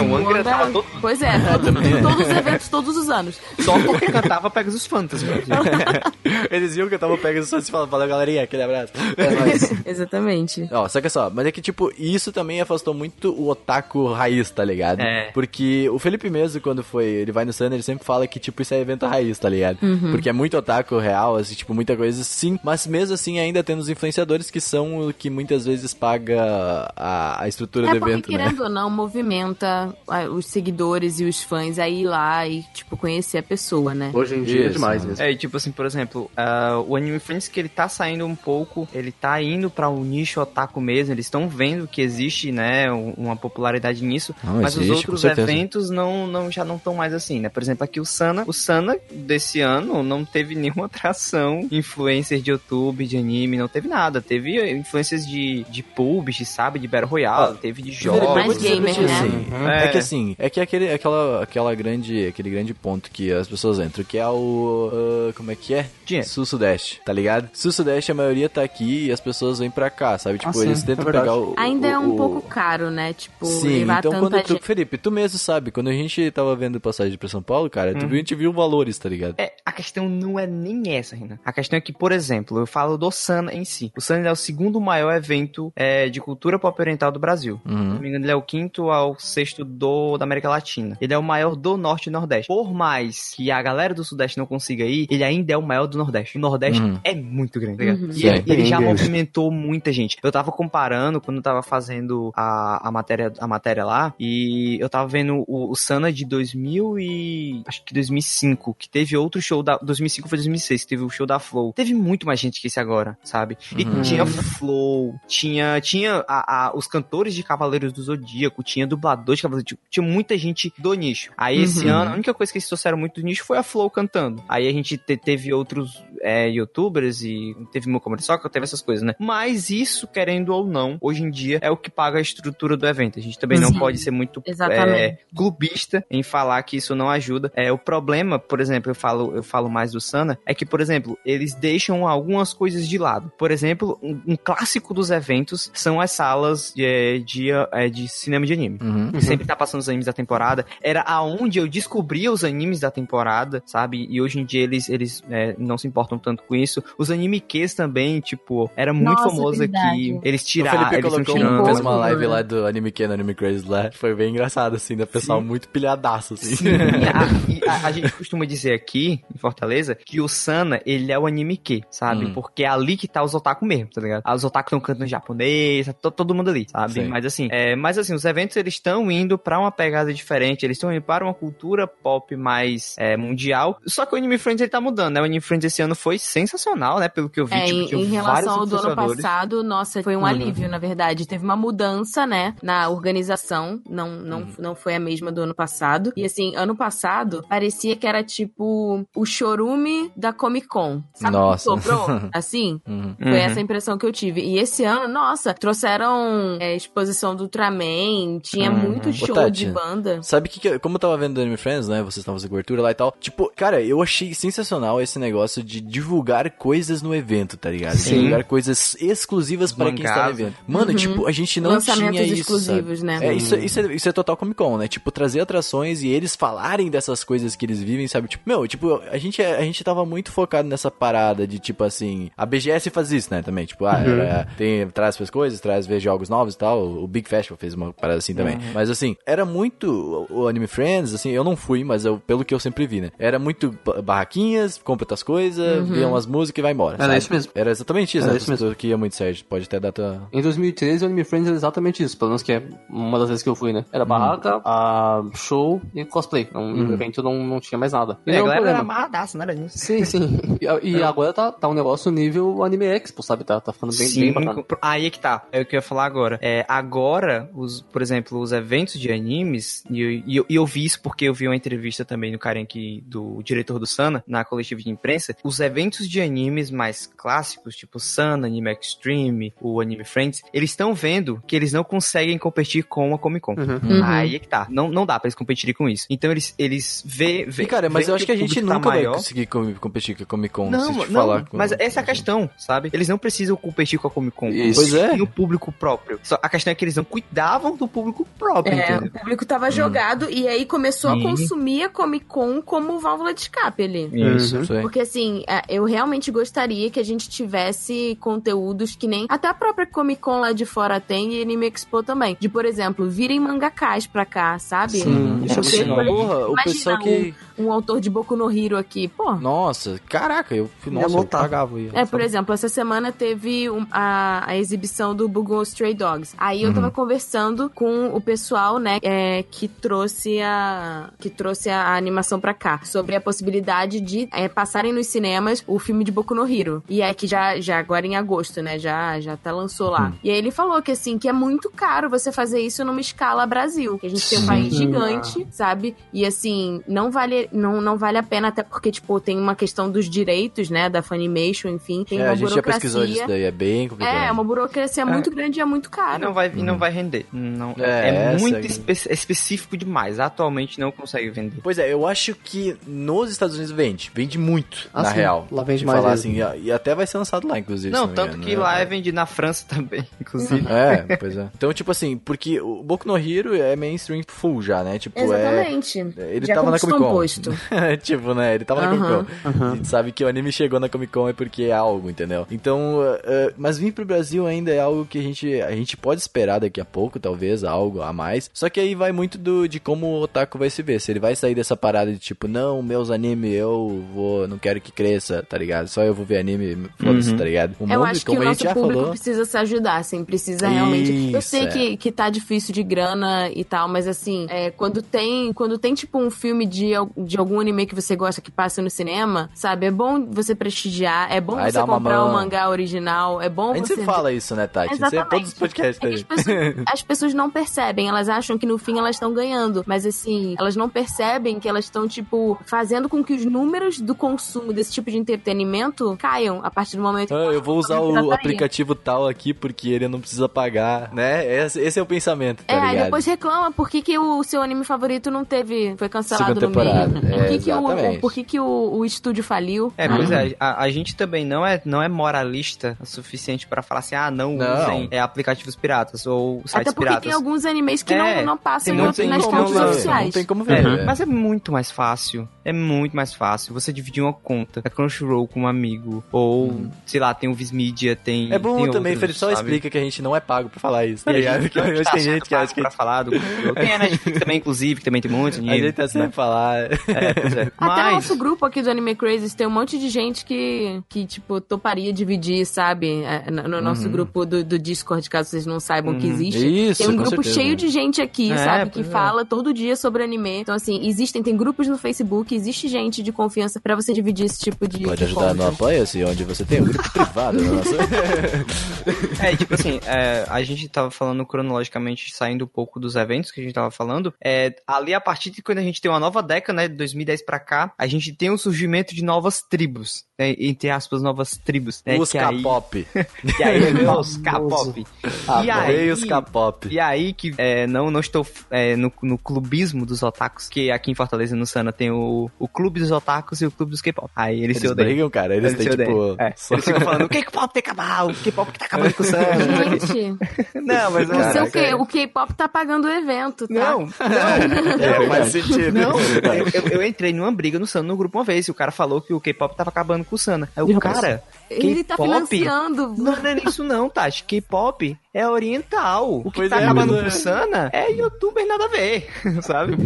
Uhum. Então, o Angra tava todo... Pois é, todo- todos os eventos, todos os anos. só porque cantava Pegasus Fantasy. Eles viam que eu tava pegando só se falando, valeu galerinha, aquele abraço. É nóis. Exatamente. Ó, só que só, mas é que, tipo, isso também afastou muito o otaku raiz, tá ligado? É. Porque o Felipe mesmo, quando foi, ele vai no Sun, ele sempre fala que, tipo, isso é evento raiz, tá ligado? Porque é muito otaku real, assim, tipo, muita coisa sim, mas mesmo assim ainda tem os influenciadores que são o que muitas vezes paga a, a estrutura É do evento, né? querendo ou não, movimenta ah, os seguidores e os fãs a ir lá e, tipo, conhecer a pessoa, né? Hoje em dia é Isso, demais mano. mesmo. É, e tipo assim, por exemplo, ah, o Anime Friends que ele tá saindo um pouco, ele tá indo pra um nicho otaku mesmo, eles estão vendo que existe, né, um- uma popularidade nisso, Não, mas existe, os outros eventos não, não, já não estão mais assim, né? Por exemplo, aqui o Sana, o Sana desse ano não teve nenhuma atração, influencer de YouTube, de anime, não teve nada, teve influências de, de PUBG, sabe, de Battle Royale, teve de jogos. Mais gamer, né? assim, É. É que assim, é que aquele, aquela, aquela grande, aquele grande ponto que as pessoas entram, que é o, ah, como é que é? Dinheiro. Sul-Sudeste, tá ligado? Sul-Sudeste a maioria tá aqui e as pessoas vêm pra cá, sabe? Tipo, Ah, sim, eles é tentam verdade. pegar o... Ainda o- é um o- pouco caro, né? Tipo, Sim, então tanta quando tu, gente. Felipe, tu mesmo sabe, quando a gente tava vendo passagem pra São Paulo, cara, tu Uhum. viu, a gente viu valores, tá ligado? É, a questão não é nem essa, Renan. A questão é que, por exemplo, eu falo do Sana em si. O Sana é o segundo maior evento é, de cultura pop oriental do Brasil. Se não Uhum. me engano, ele é o quinto ao sexto do, da América Latina. Ele é o maior do Norte e Nordeste. Por mais que a galera do Sudeste não consiga ir, ele ainda é o maior do Nordeste. O Nordeste Uhum. é muito grande, tá ligado? Uhum. E ele, ele já movimentou muita gente. Eu tava comparando quando eu tava fazendo a, a, matéria, a matéria lá, e eu tava vendo o, o Sana de 2000 e... acho que 2005, que teve outro show da... 2005 foi 2006, que teve o show da Flow. Teve muito mais gente que esse agora, sabe? E Uhum. tinha Flow, tinha, tinha a, a- os cantores de Cavaleiros do Zodíaco, tinha dublador de Do Zodíaco, tinha muita gente do nicho. Aí esse Uhum. ano, a única coisa que eles trouxeram muito do nicho foi a Flow cantando. Aí a gente te- teve outros é, youtubers e teve meu Comedy Soccer, teve essas coisas, né? Mas isso, querendo ou não, hoje em dia é o que paga a estrutura do evento. A gente também não Sim. pode ser muito é, clubista em falar que isso não ajuda. É, o problema, por exemplo, eu falo, eu falo mais do Sana, é que, por exemplo, eles deixam algumas coisas de lado. Por exemplo, um, um clássico dos eventos são as salas de, de, é, de cinema de anime. Uhum. Que sempre tá passando os animes da temporada. Era aonde eu descobria os animes da temporada, sabe? E hoje em dia eles, eles é, não se importam tanto com isso. Os anime Qs também, tipo, era muito Nossa, famoso verdade. aqui. Eles O tiraram, Felipe eles colocou, tirando. fez uma live né? lá do Anime Ken, Anime Crazy lá, foi bem engraçado, assim, da pessoal muito pilhadaço, assim. Sim, a, e a- a gente costuma dizer aqui, em Fortaleza, que o Sana, ele é o anime que, sabe? Hum. Porque é ali que tá os otaku mesmo, tá ligado? Os otaku estão cantando japonês, tá to- todo mundo ali, sabe? Sim. Mas assim, é, mas assim, os eventos eles estão indo pra uma pegada diferente, eles estão indo para uma cultura pop mais é, mundial. Só que o Anime Friends ele tá mudando, né? O Anime Friends esse ano foi sensacional, né? Pelo que eu vi, É, tipo, em, em relação ao do ano passado, nossa, foi um alívio, na verdade. Teve uma mudança, né, na organização. Não, não, não foi a mesma do ano passado. E assim, ano passado, parecia que era tipo o chorume da Comic Con. Sabe Nossa. sobrou? Assim? Uhum. Foi Uhum. essa a impressão que eu tive. E esse ano, nossa, trouxeram é, exposição do Ultraman, tinha Uhum. muito show Tati, de banda. Sabe que, que como eu tava vendo do Anime Friends, né? Vocês estavam fazendo cobertura lá e tal. Tipo, cara, eu achei sensacional esse negócio de divulgar coisas no evento, tá ligado? Sim. Divulgar coisas exclusivas para quem está no evento. Mano, Uhum. tipo, a gente não Lançamentos tinha isso. exclusivos, sabe? né? É, isso, isso, é, isso é total Comic Con, né? Tipo, trazer atrações e eles falarem dessas coisas que eles vivem, sabe? Tipo, meu, tipo, a gente, a gente tava muito focado nessa parada de, tipo assim, a BGS faz isso, né? Também, tipo, ah, era- tem, traz as coisas, traz ver jogos novos e tal. O Big Festival fez uma parada assim também. Mas assim, era muito o Anime Friends, assim, eu não fui, mas eu, pelo que eu sempre vi, né? Era muito ba- barraquinhas, compra outras coisas, vê umas músicas e vai embora. Era sabe? isso mesmo. Era exatamente isso, Era né? isso mesmo. Que ia muito, Sérgio. Pode até dar tua. Em 2013, o Anime Friends era exatamente isso, pelo menos que é uma das vezes que eu fui, né? Era Hum. barraca, a show e cosplay. Não, No evento não, não tinha mais nada. E É, a é um galera era problema. amarradaça, não era nisso. Sim, sim. E, e agora tá, tá um negócio nível Anime Expo, sabe? Tá, tá ficando bem, Sim, bem bacana. aí é que tá. É o que eu ia falar agora. É, agora, os, por exemplo, os eventos de animes, e eu, e eu, e eu vi isso porque eu vi uma entrevista também no aqui do diretor do Sana, na coletiva de imprensa. Os eventos de animes mais clássicos, tipo Sana, Anime Extreme, o Anime Friends, eles estão vendo que eles não conseguem competir com a Comic Con. Uhum. Aí é que tá. Não, não dá pra eles competirem com isso. Então eles, eles vê, vê E, cara, mas eu acho que a gente tá nunca vai maior. conseguir com- competir com a Comic Con Não, não, falar. com- mas essa é a questão, sabe? Eles não precisam competir com a Comic Con. Isso. Pois é. Tem o público próprio. Só a questão é que eles não cuidavam do público próprio, É, entendeu? o público tava jogado e aí começou Sim. a consumir a Comic Con como válvula de escape ali. Isso. Aí. Porque assim, é, eu realmente gostaria que a gente tivesse conteúdos que nem até a própria Comic Con lá de fora tem e Anime Expo também. De, por exemplo, virem mangakás pra cá, sabe? Sim, isso é legal. Porra, o pessoal que. um, um autor de Boku no Hero aqui, pô. Nossa, caraca, eu. Nossa, eu pagava. Ia. É, por exemplo, essa semana teve um- a, a exibição do Bugon Stray Dogs. Aí eu tava conversando com o pessoal, né, é, que trouxe a que trouxe a animação pra cá, sobre a possibilidade de é, passarem nos cinemas o filme de Boku no Hero. E é que já, já agora em agosto, né, já já até lançou lá. E aí ele falou que assim, que é muito caro você fazer isso numa escala Brasil, que a gente tem um país gigante, sabe? E assim, não vale não, não vale a pena até porque tipo tem uma questão dos direitos, né, da Funimation, enfim, tem É, uma a gente já burocracia. pesquisou disso daí, é bem complicado. É, uma burocracia muito grande e é muito caro. não vai, e não vai render. Não, É, é muito é a- espe- específico demais. Atualmente não consegue vender. Pois é, eu acho que nos Estados Unidos vende. Vende muito, Ah, na sim. real. Lá vende De mais falar assim, e até vai ser lançado lá, inclusive. não, tanto engano, que né? lá é vendido na França também, inclusive. É, pois é. Então, tipo assim, porque o Boku no Hero é mainstream full já, né? Tipo, Exatamente. é... Ele Já tava na Comic um Con. Posto. tipo, né? Ele tava na Comic. Con. A gente sabe que o anime chegou na Comic Con é porque é algo, entendeu? Então, uh, uh, mas vir pro Brasil ainda é algo que a gente, a gente pode esperar daqui a pouco, talvez, algo a mais. Só que aí vai muito do, de como o otaku vai se ver. Se ele vai sair dessa parada de tipo, não, meus anime eu vou, não quero que cresça, tá ligado? Só eu vou ver anime, foda-se, tá ligado? O Eu mundo, acho que como o a gente nosso público falou. precisa se ajudar, assim, precisa realmente. Eu Isso, sei é. que, que tá difícil de grana e tal, mas assim, é, quando tem, quando tem tipo um filme de, de algum anime que você gosta que passa no cinema, sabe? É bom você prestigiar, é bom Vai você comprar o mão. mangá original, é bom A gente você fala isso, né, Tati? Você, Exatamente. todos os podcasts. É as, pessoas, as pessoas não percebem, elas acham que no fim elas estão ganhando, mas assim, elas não percebem que elas estão, tipo, fazendo com que os números do consumo desse tipo de entretenimento caiam a partir do momento Ah, eu vou usar o Pirataria. aplicativo tal aqui porque ele não precisa pagar, né? Esse, esse é o pensamento, tá É, ligado? depois reclama por que, que o seu anime favorito não teve. Foi cancelado no meio. Temporada. Por É, que, que, o, por que, que o, o estúdio faliu? É, pois é, a, a gente também não é, não é moralista o suficiente pra falar assim, ah, não, Não. usem é, aplicativos piratas ou sites Até porque piratas. tem alguns animes que É, não, não passam muito- tem nas como fontes não, oficiais. Não tem como É, ver. mas é muito mais fácil. É muito mais fácil. Você dividir uma conta, é Crunchyroll com um amigo, ou, sei lá, tem o Vismedia, tem. É bom tem também, outros, Felipe, só sabe? explica que a gente não é pago pra falar isso, tá A gente ligado? Porque não hoje tá tem gente que acha que pra falar do Crunchyroll. Tem a Netflix também, inclusive, que também tem muitos a animes. gente tá sem falar. É, pois é. Até o Mas, nosso grupo aqui do Anime Crazes tem um monte de gente que, que tipo, toparia dividir, sabe? É, No no nosso grupo do, do Discord, caso vocês não saibam que existe. Isso, tem um grupo certeza. cheio de gente aqui, É, sabe? Que é. fala todo dia sobre anime. Então, assim, existem, tem grupos no Facebook, existe gente de confiança pra você dividir esse tipo de. Pode de ajudar no. Apoia-se, onde você tem um grupo privado. na nossa- É, tipo assim, é, a gente tava falando cronologicamente, saindo um pouco dos eventos que a gente tava falando. É, ali, a partir de quando a gente tem uma nova década, né, de 2010 pra cá, a gente tem o surgimento de novas tribos, né, entre aspas, novas tribos. Né, Os que aí, K-pop. que aí os K-pop. Ah, e aí, os K-pop. E aí que é, não, não estou é, no, no clubismo dos otakus, que aqui em Fortaleza, no Sana, tem o, o clube dos otakus e o clube dos K-pop. Aí eles, Eles se odeiam. brigam, cara. Eles, Eles têm, se tipo... odeiam. É, só- Eles ficam falando, o K-pop tem que acabar, o K-pop que tá acabando com o Sana. Gente, não, mas o seu Caraca, K- o K-pop tá pagando o evento, tá? Não, não. É, faz sentido. Não, eu, eu- eu entrei numa briga no Sana no grupo uma vez e o cara falou que o K-pop tava acabando com o Sana. Aí o cara, Ele tá financiando. Não, não é isso não, Tati. K-pop é oriental. O que Pois tá é, acabando é. o Sana é youtuber nada a ver, sabe?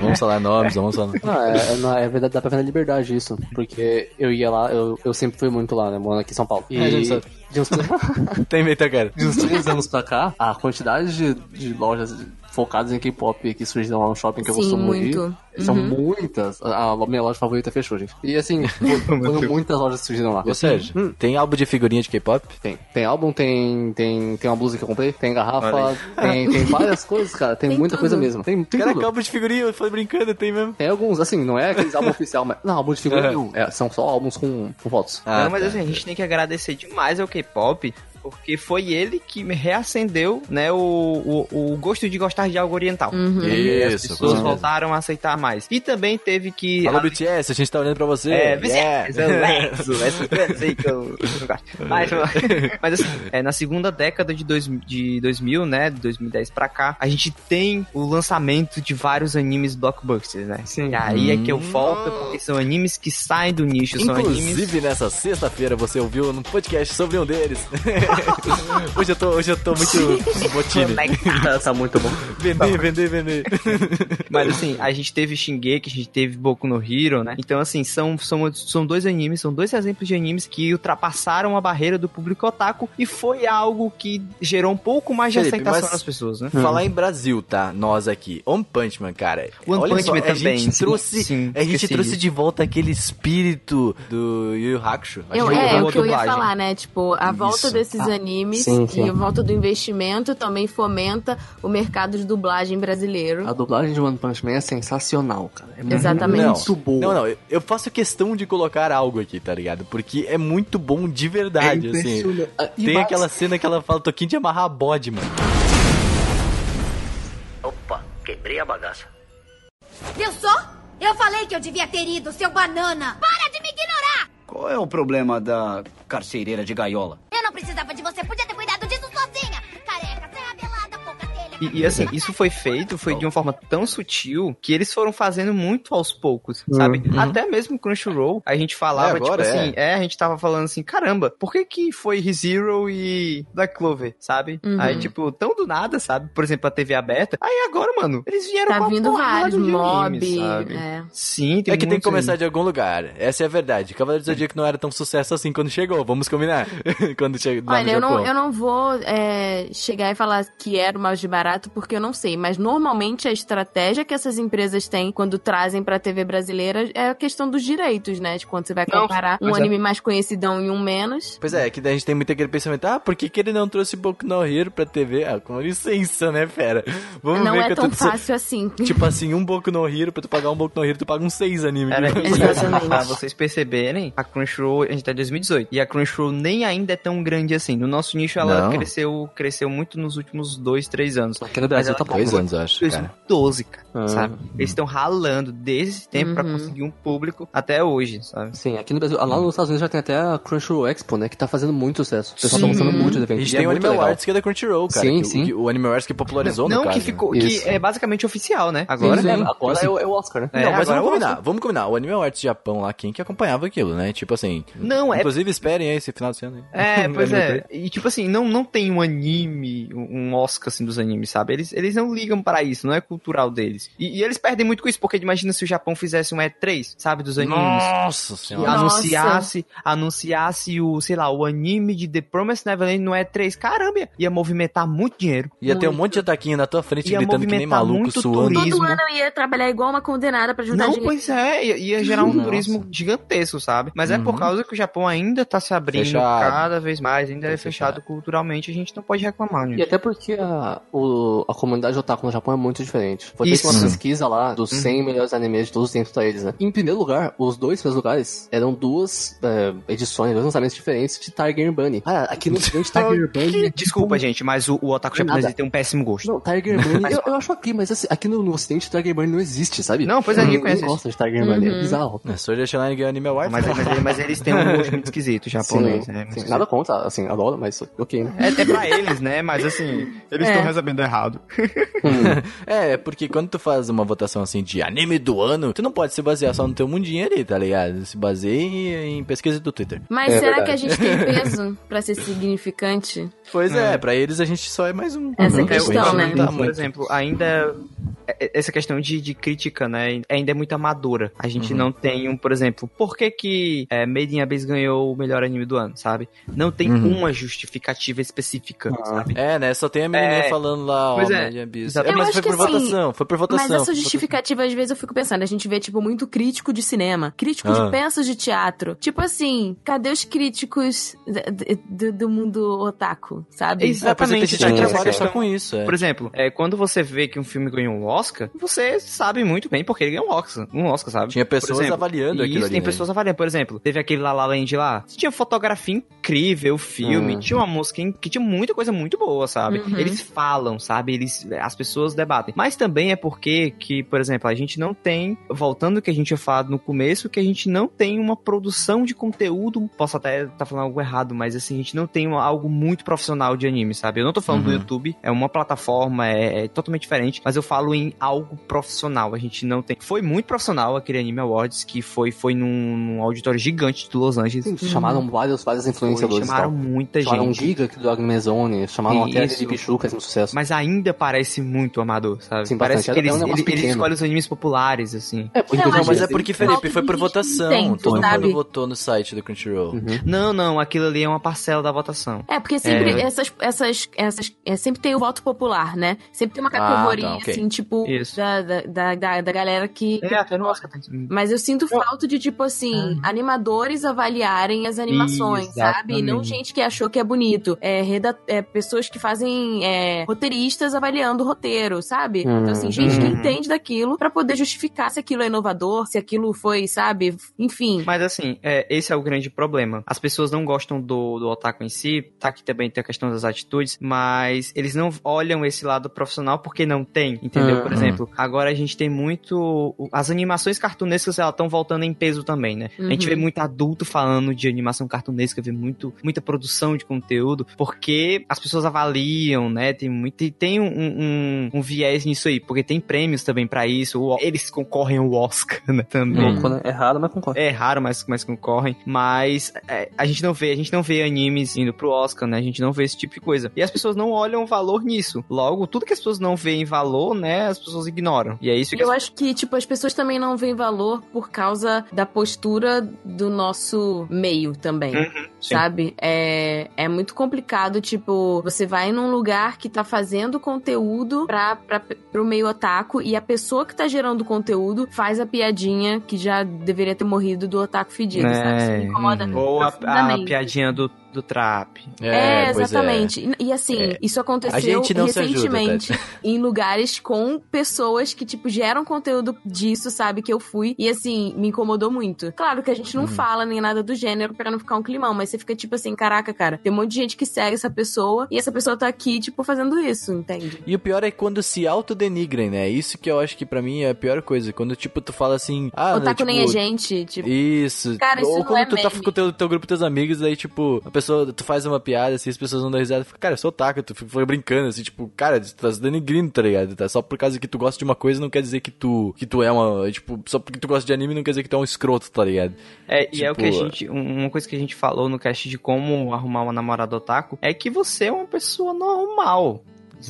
Vamos falar nomes, vamos falar nomes. Não, é, é, não, é verdade, dá pra ver na liberdade isso. Porque eu ia lá, eu, eu sempre fui muito lá, né? Morando aqui em São Paulo. E É, gente de uns, Tem meio, tá, cara? de uns três anos pra cá, a quantidade de, de lojas focadas em K-pop que surgiram lá no shopping que eu Sim, costumo muito. ir. São muitas. A, a minha loja favorita fechou, gente. E assim, foram muitas lojas que surgiram lá. Ou seja, tem álbum de figurinha de K-pop? Tem, tem álbum, tem, tem, tem uma blusa que eu comprei, tem garrafa, tem, tem várias coisas, cara. Tem, Tem muita tudo. coisa mesmo. Tem, tem Caraca, tudo. álbum de figurinha, eu falei brincando, tem mesmo. Tem alguns, assim, não é aqueles álbum oficial, mas. Não, álbum de figurinha não. É, são só álbuns com, com fotos. Ah, não, mas tá. assim, a gente tem que agradecer demais ao K-pop, porque foi ele que me reacendeu, né, o, o, o gosto de gostar de algo oriental. Uhum. E as Isso, com pessoas voltaram a aceitar mais. E também teve que... Falou a- BTS, a gente tá olhando pra você. É, Yeah. BTS, eu lezo, essa coisa assim que eu eu não gosto. Mas, mas assim, é, na segunda década de, dois, de 2000, né, de 2010 pra cá, a gente tem o lançamento de vários animes blockbusters, né? Sim. E aí é que eu Hum. volto, porque são animes que saem do nicho, são animes... Inclusive, nessa sexta-feira, você ouviu num podcast sobre um deles. hoje, eu tô, hoje eu tô muito botine. conectados. tá muito bom. Vender, vender, vender. Mas assim, a gente teve Shingeki, a gente teve Boku no Hero, né? Então assim, são, são, são dois animes, são dois exemplos de animes que ultrapassaram a barreira do público otaku e foi algo que gerou um pouco mais de Felipe, aceitação mas- nas pessoas, né? Falar em Brasil, tá? Nós aqui. One Punch Man, cara. One olha Punch só, Man a também, gente sim, trouxe, sim, a gente trouxe de volta aquele espírito do Yu Yu Hakusho. Eu, Acho que é, boa o que eu ia falar, né? Tipo, a volta Isso. desses Animes sim, sim. e a volta do investimento também fomenta o mercado de dublagem brasileiro. A dublagem de One Punch Man é sensacional, cara. É Exatamente. muito boa. Não, não, eu- eu faço questão de colocar algo aqui, tá ligado? Porque é muito bom de verdade, assim. impressionante. Ah, e Tem basta- aquela cena que ela fala, tô aqui de amarrar bode, mano. Opa, quebrei a bagaça. Viu só? Eu falei que eu devia ter ido, seu banana! Para de me ignorar! Qual é o problema da carcereira de gaiola? E, e, assim, isso foi feito, foi de uma forma tão sutil que eles foram fazendo muito aos poucos, sabe? Até mesmo Crunchyroll, a gente falava, É, agora tipo é. assim, é, a gente tava falando assim, caramba, por que que foi ReZero e Black Clover, sabe? Uhum. Aí, tipo, tão do nada, sabe? Por exemplo, a TV aberta. Aí agora, mano, eles vieram Tá com uma vindo porrada vários, de mob. animes, sabe? É. Sim, tem é que tem que começar de algum lugar. Essa é a verdade. Cavaleiro do Zodíaco não era tão sucesso assim quando chegou. Vamos combinar. quando chegou Olha, eu não, eu não vou é, chegar e falar que era o mouse de barato, porque eu não sei. Mas normalmente a estratégia que essas empresas têm quando trazem pra TV brasileira é a questão dos direitos, né? De quando você vai Não, comparar um mas é- anime mais conhecidão e um menos. Pois é, é que daí a gente tem muito aquele pensamento, ah, por que, que ele não trouxe Boku no Hero pra TV? Ah, com licença, né, fera? Vamos não ver é que eu tão tô... fácil assim. Tipo assim, um Boku no Hero, pra tu pagar um Boku no Hero, tu paga uns seis animes. Era isso, Exatamente. pra vocês perceberem, a Crunchyroll, a gente tá em 2018, e a Crunchyroll nem ainda é tão grande assim. No nosso nicho, ela Não. cresceu, cresceu muito nos últimos dois, três anos. Aqui no Brasil tá. Dois anos, eu acho, cara. 2012, cara, Ah. sabe? Eles estão ralando desde esse tempo pra Uhum. conseguir um público até hoje, sabe? Sim, aqui no Brasil, lá nos Estados Unidos já tem até a Crunchyroll Expo, né, que tá fazendo muito sucesso. O pessoal tá Sim. mostrando muito A evento. gente e é tem o muito Animal legal. Arts que é da Crunchyroll, cara. Sim, que- sim. que o Animal Arts que popularizou, não, no caso. que ficou, né? que Isso. é basicamente oficial, né? Agora, Sim, é, agora tipo assim, é, o, é o Oscar, né? É, não, mas agora vamos combinar, vamos combinar. O Animal Arts Japão lá, quem que acompanhava aquilo, né? Tipo assim. Não, é- Inclusive, esperem aí esse final de ano. É, pois é. E tipo assim, não, não tem um anime, um Oscar assim dos animes. Sabe? Eles, eles não ligam para isso, não é cultural deles. E, e eles perdem muito com isso, porque imagina se o Japão fizesse um E3, sabe, dos animes. Nossa E senhora. Nossa. anunciasse, anunciasse o, sei lá, o anime de The Promised Neverland no E3. Caramba, ia movimentar muito dinheiro. Ia ter um Muito. monte de ataquinho na tua frente Ia gritando que nem movimentar maluco, muito suando. turismo. Todo ano eu ia trabalhar igual uma condenada pra juntar Não, dinheiro. pois é, ia, ia gerar um Nossa. turismo gigantesco, sabe? Mas é por Uhum. causa que o Japão ainda tá se abrindo Fechado. cada vez mais, ainda Tá é fechado, fechado. culturalmente, a gente não pode reclamar, né? E até porque a, o, a comunidade otaku no Japão é muito diferente. Foi feita uma pesquisa lá dos 100 melhores animes de todos os tempos pra eles, né? Em primeiro lugar, os dois primeiros lugares eram duas é, edições, dois lançamentos diferentes de Tiger Bunny. Ah, aqui no ocidente Tiger Bunny... Desculpa, gente, mas o, o otaku japonês tem um péssimo gosto. Não, Tiger Bunny, eu, eu acho aqui, mas assim, aqui no, no ocidente Tiger Bunny não existe, sabe? Não, pois é, ninguém Ninguém conhece gosta de Tiger Bunny, é Uhum. bizarro. É, Sword Art Online ganhou Anime Award. Mas, mas, mas eles têm um gosto muito esquisito, japonês, sim? Muito sim. esquisito. Nada contra, assim, adoro, mas ok, né? É, é pra eles, né? Mas assim, eles É. estão recebendo errado. É, porque quando tu faz uma votação assim de anime do ano, tu não pode se basear só no teu mundinho ali, tá ligado? Se baseia em pesquisa do Twitter. Mas É será verdade. que a gente tem peso pra ser significante? Pois é, pra eles a gente só é mais um. Essa um questão, gente né? tá Por muito. exemplo, ainda é- essa questão de, de crítica, né, ainda é muito amadora. A gente Uhum. não tem um, por exemplo, por que que é, Made in Abyss ganhou o melhor anime do ano, sabe? Não tem Uhum. uma justificativa específica, Ah. sabe? É, né? Só tem a menininha É. falando lá, ó, Pois é. Mad Abyss. Exato. É, mas foi por assim, votação, foi por votação. Mas essa justificativa, às vezes, eu fico pensando, a gente vê, tipo, muito crítico de cinema, crítico Ah. de peças de teatro. Tipo assim, cadê os críticos d- d- do mundo otaku, sabe? Exato. É, é, tem gente que Exatamente, trabalha só com isso, é. Por exemplo, é, quando você vê que um filme ganhou um Oscar, você sabe muito bem porque ele ganhou um Oscar, um Oscar, sabe? Tinha pessoas exemplo, avaliando aquilo Isso, ali. tem né? pessoas avaliando. Por exemplo, teve aquele La La Land lá. Tinha fotografia incrível, o filme. Hum. Tinha uma música que tinha muita coisa muito boa, sabe? Uhum. Eles falam, sabe? Eles, as pessoas debatem. Mas também é porque que, por exemplo, a gente não tem, voltando ao que a gente tinha falado no começo, que a gente não tem uma produção de conteúdo. Posso até estar falando algo errado, mas assim, a gente não tem uma- algo muito profissional de anime, sabe? Eu não tô falando do Uhum. YouTube, é uma plataforma, é, é totalmente diferente, mas eu falo em algo profissional. A gente não tem. Foi muito profissional aquele Anime Awards, que foi, foi num, num auditório gigante de Los Angeles. Sim, chamaram vários, vários Foi, influenciadores e chamaram tal. muita Chamaram gente. Giga do Agmezone, chamaram até de Pichu, fez um sucesso. Mas ainda parece muito amador, sabe? Sim, parece bastante. que É um eles, negócio ele, ele pequeno. escolhe os animes populares, assim. É, Não, acho mas é porque, Felipe, foi por votação. Todo sabe? mundo votou no site do Crunchyroll. Uhum. Não, não, aquilo ali é uma parcela da votação. É, porque sempre É. essas, essas, essas, é, sempre tem o voto popular, né? Sempre tem uma Ah, categoria, tá, ok. assim, tipo, Isso. da, da, da, da, galera que... É, até no Oscar. Mas eu sinto falta de, tipo assim, animadores avaliarem as animações, sabe? E não Exatamente. gente que achou que é bonito. É, reda- é, pessoas que fazem é, roteiristas avaliando o roteiro, sabe? Então, assim, gente que Uhum. entende daquilo pra poder justificar se aquilo é inovador, se aquilo foi, sabe? Enfim. Mas assim, é, esse é o grande problema. As pessoas não gostam do, do otaku em si, tá aqui também tem a questão das atitudes, mas eles não olham esse lado profissional porque não tem, entendeu? Por Uhum. exemplo, agora a gente tem muito. As animações cartunescas elas estão voltando em peso também, né? A gente Uhum. vê muito adulto falando de animação cartunesca, vê muito, muita produção de conteúdo, porque as pessoas avaliam, né? Tem muito. e Tem um, um, um viés nisso aí, porque tem prêmios também pra isso. o- Eles concorrem ao Oscar, né? Também. Hum. Louco, né? É raro, mas concordo. É raro, mas, mas concorrem. Mas é, a gente não vê, a gente não vê animes indo pro Oscar, né? A gente não vê esse tipo de coisa. E as pessoas não olham valor nisso. Logo, tudo que as pessoas não veem valor, né? As pessoas ignoram. E é isso que Eu as... acho que, tipo, as pessoas também não veem valor por causa da postura do nosso meio também. Uhum. Sabe? É, é muito complicado, tipo, você vai num lugar que tá fazendo conteúdo pra, pra, pro meio otaku e a pessoa que tá gerando conteúdo faz a piadinha que já deveria ter morrido do otaku fedido, sabe? Isso me incomoda. uhum. Ou a, a piadinha do, do trap. É, pois exatamente. E, e assim, É. isso aconteceu A gente não se ajuda, recentemente em lugares com pessoas que, tipo, geram conteúdo disso, sabe? Que eu fui. E assim, me incomodou muito. Claro que a gente não Uhum. fala nem nada do gênero pra não ficar um climão, mas você fica tipo assim, caraca, cara, tem um monte de gente que segue essa pessoa e essa pessoa tá aqui, tipo, fazendo isso, entende? E o pior é quando se autodenigrem, né? Isso que eu acho que pra mim é a pior coisa. Quando, tipo, tu fala assim... Ah, né, Otaku tipo, nem é gente, tipo. Isso. Cara, isso Ou não quando é tu tá meme. com o teu, teu grupo, teus amigos, aí, tipo, a pessoa, tu faz uma piada, assim, as pessoas não dão risada, fica, cara, eu sou otaku, tu foi brincando, assim, tipo, cara, tu tá se denigrindo, tá ligado? Tá? Só por causa que tu gosta de uma coisa não quer dizer que tu, que tu é uma, tipo, só porque tu gosta de anime não quer dizer que tu é um escroto, tá ligado? É, e é o que a Tipo, gente. um- Uma coisa que a gente falou no cast de como arrumar uma namorada otaku é que você é uma pessoa normal.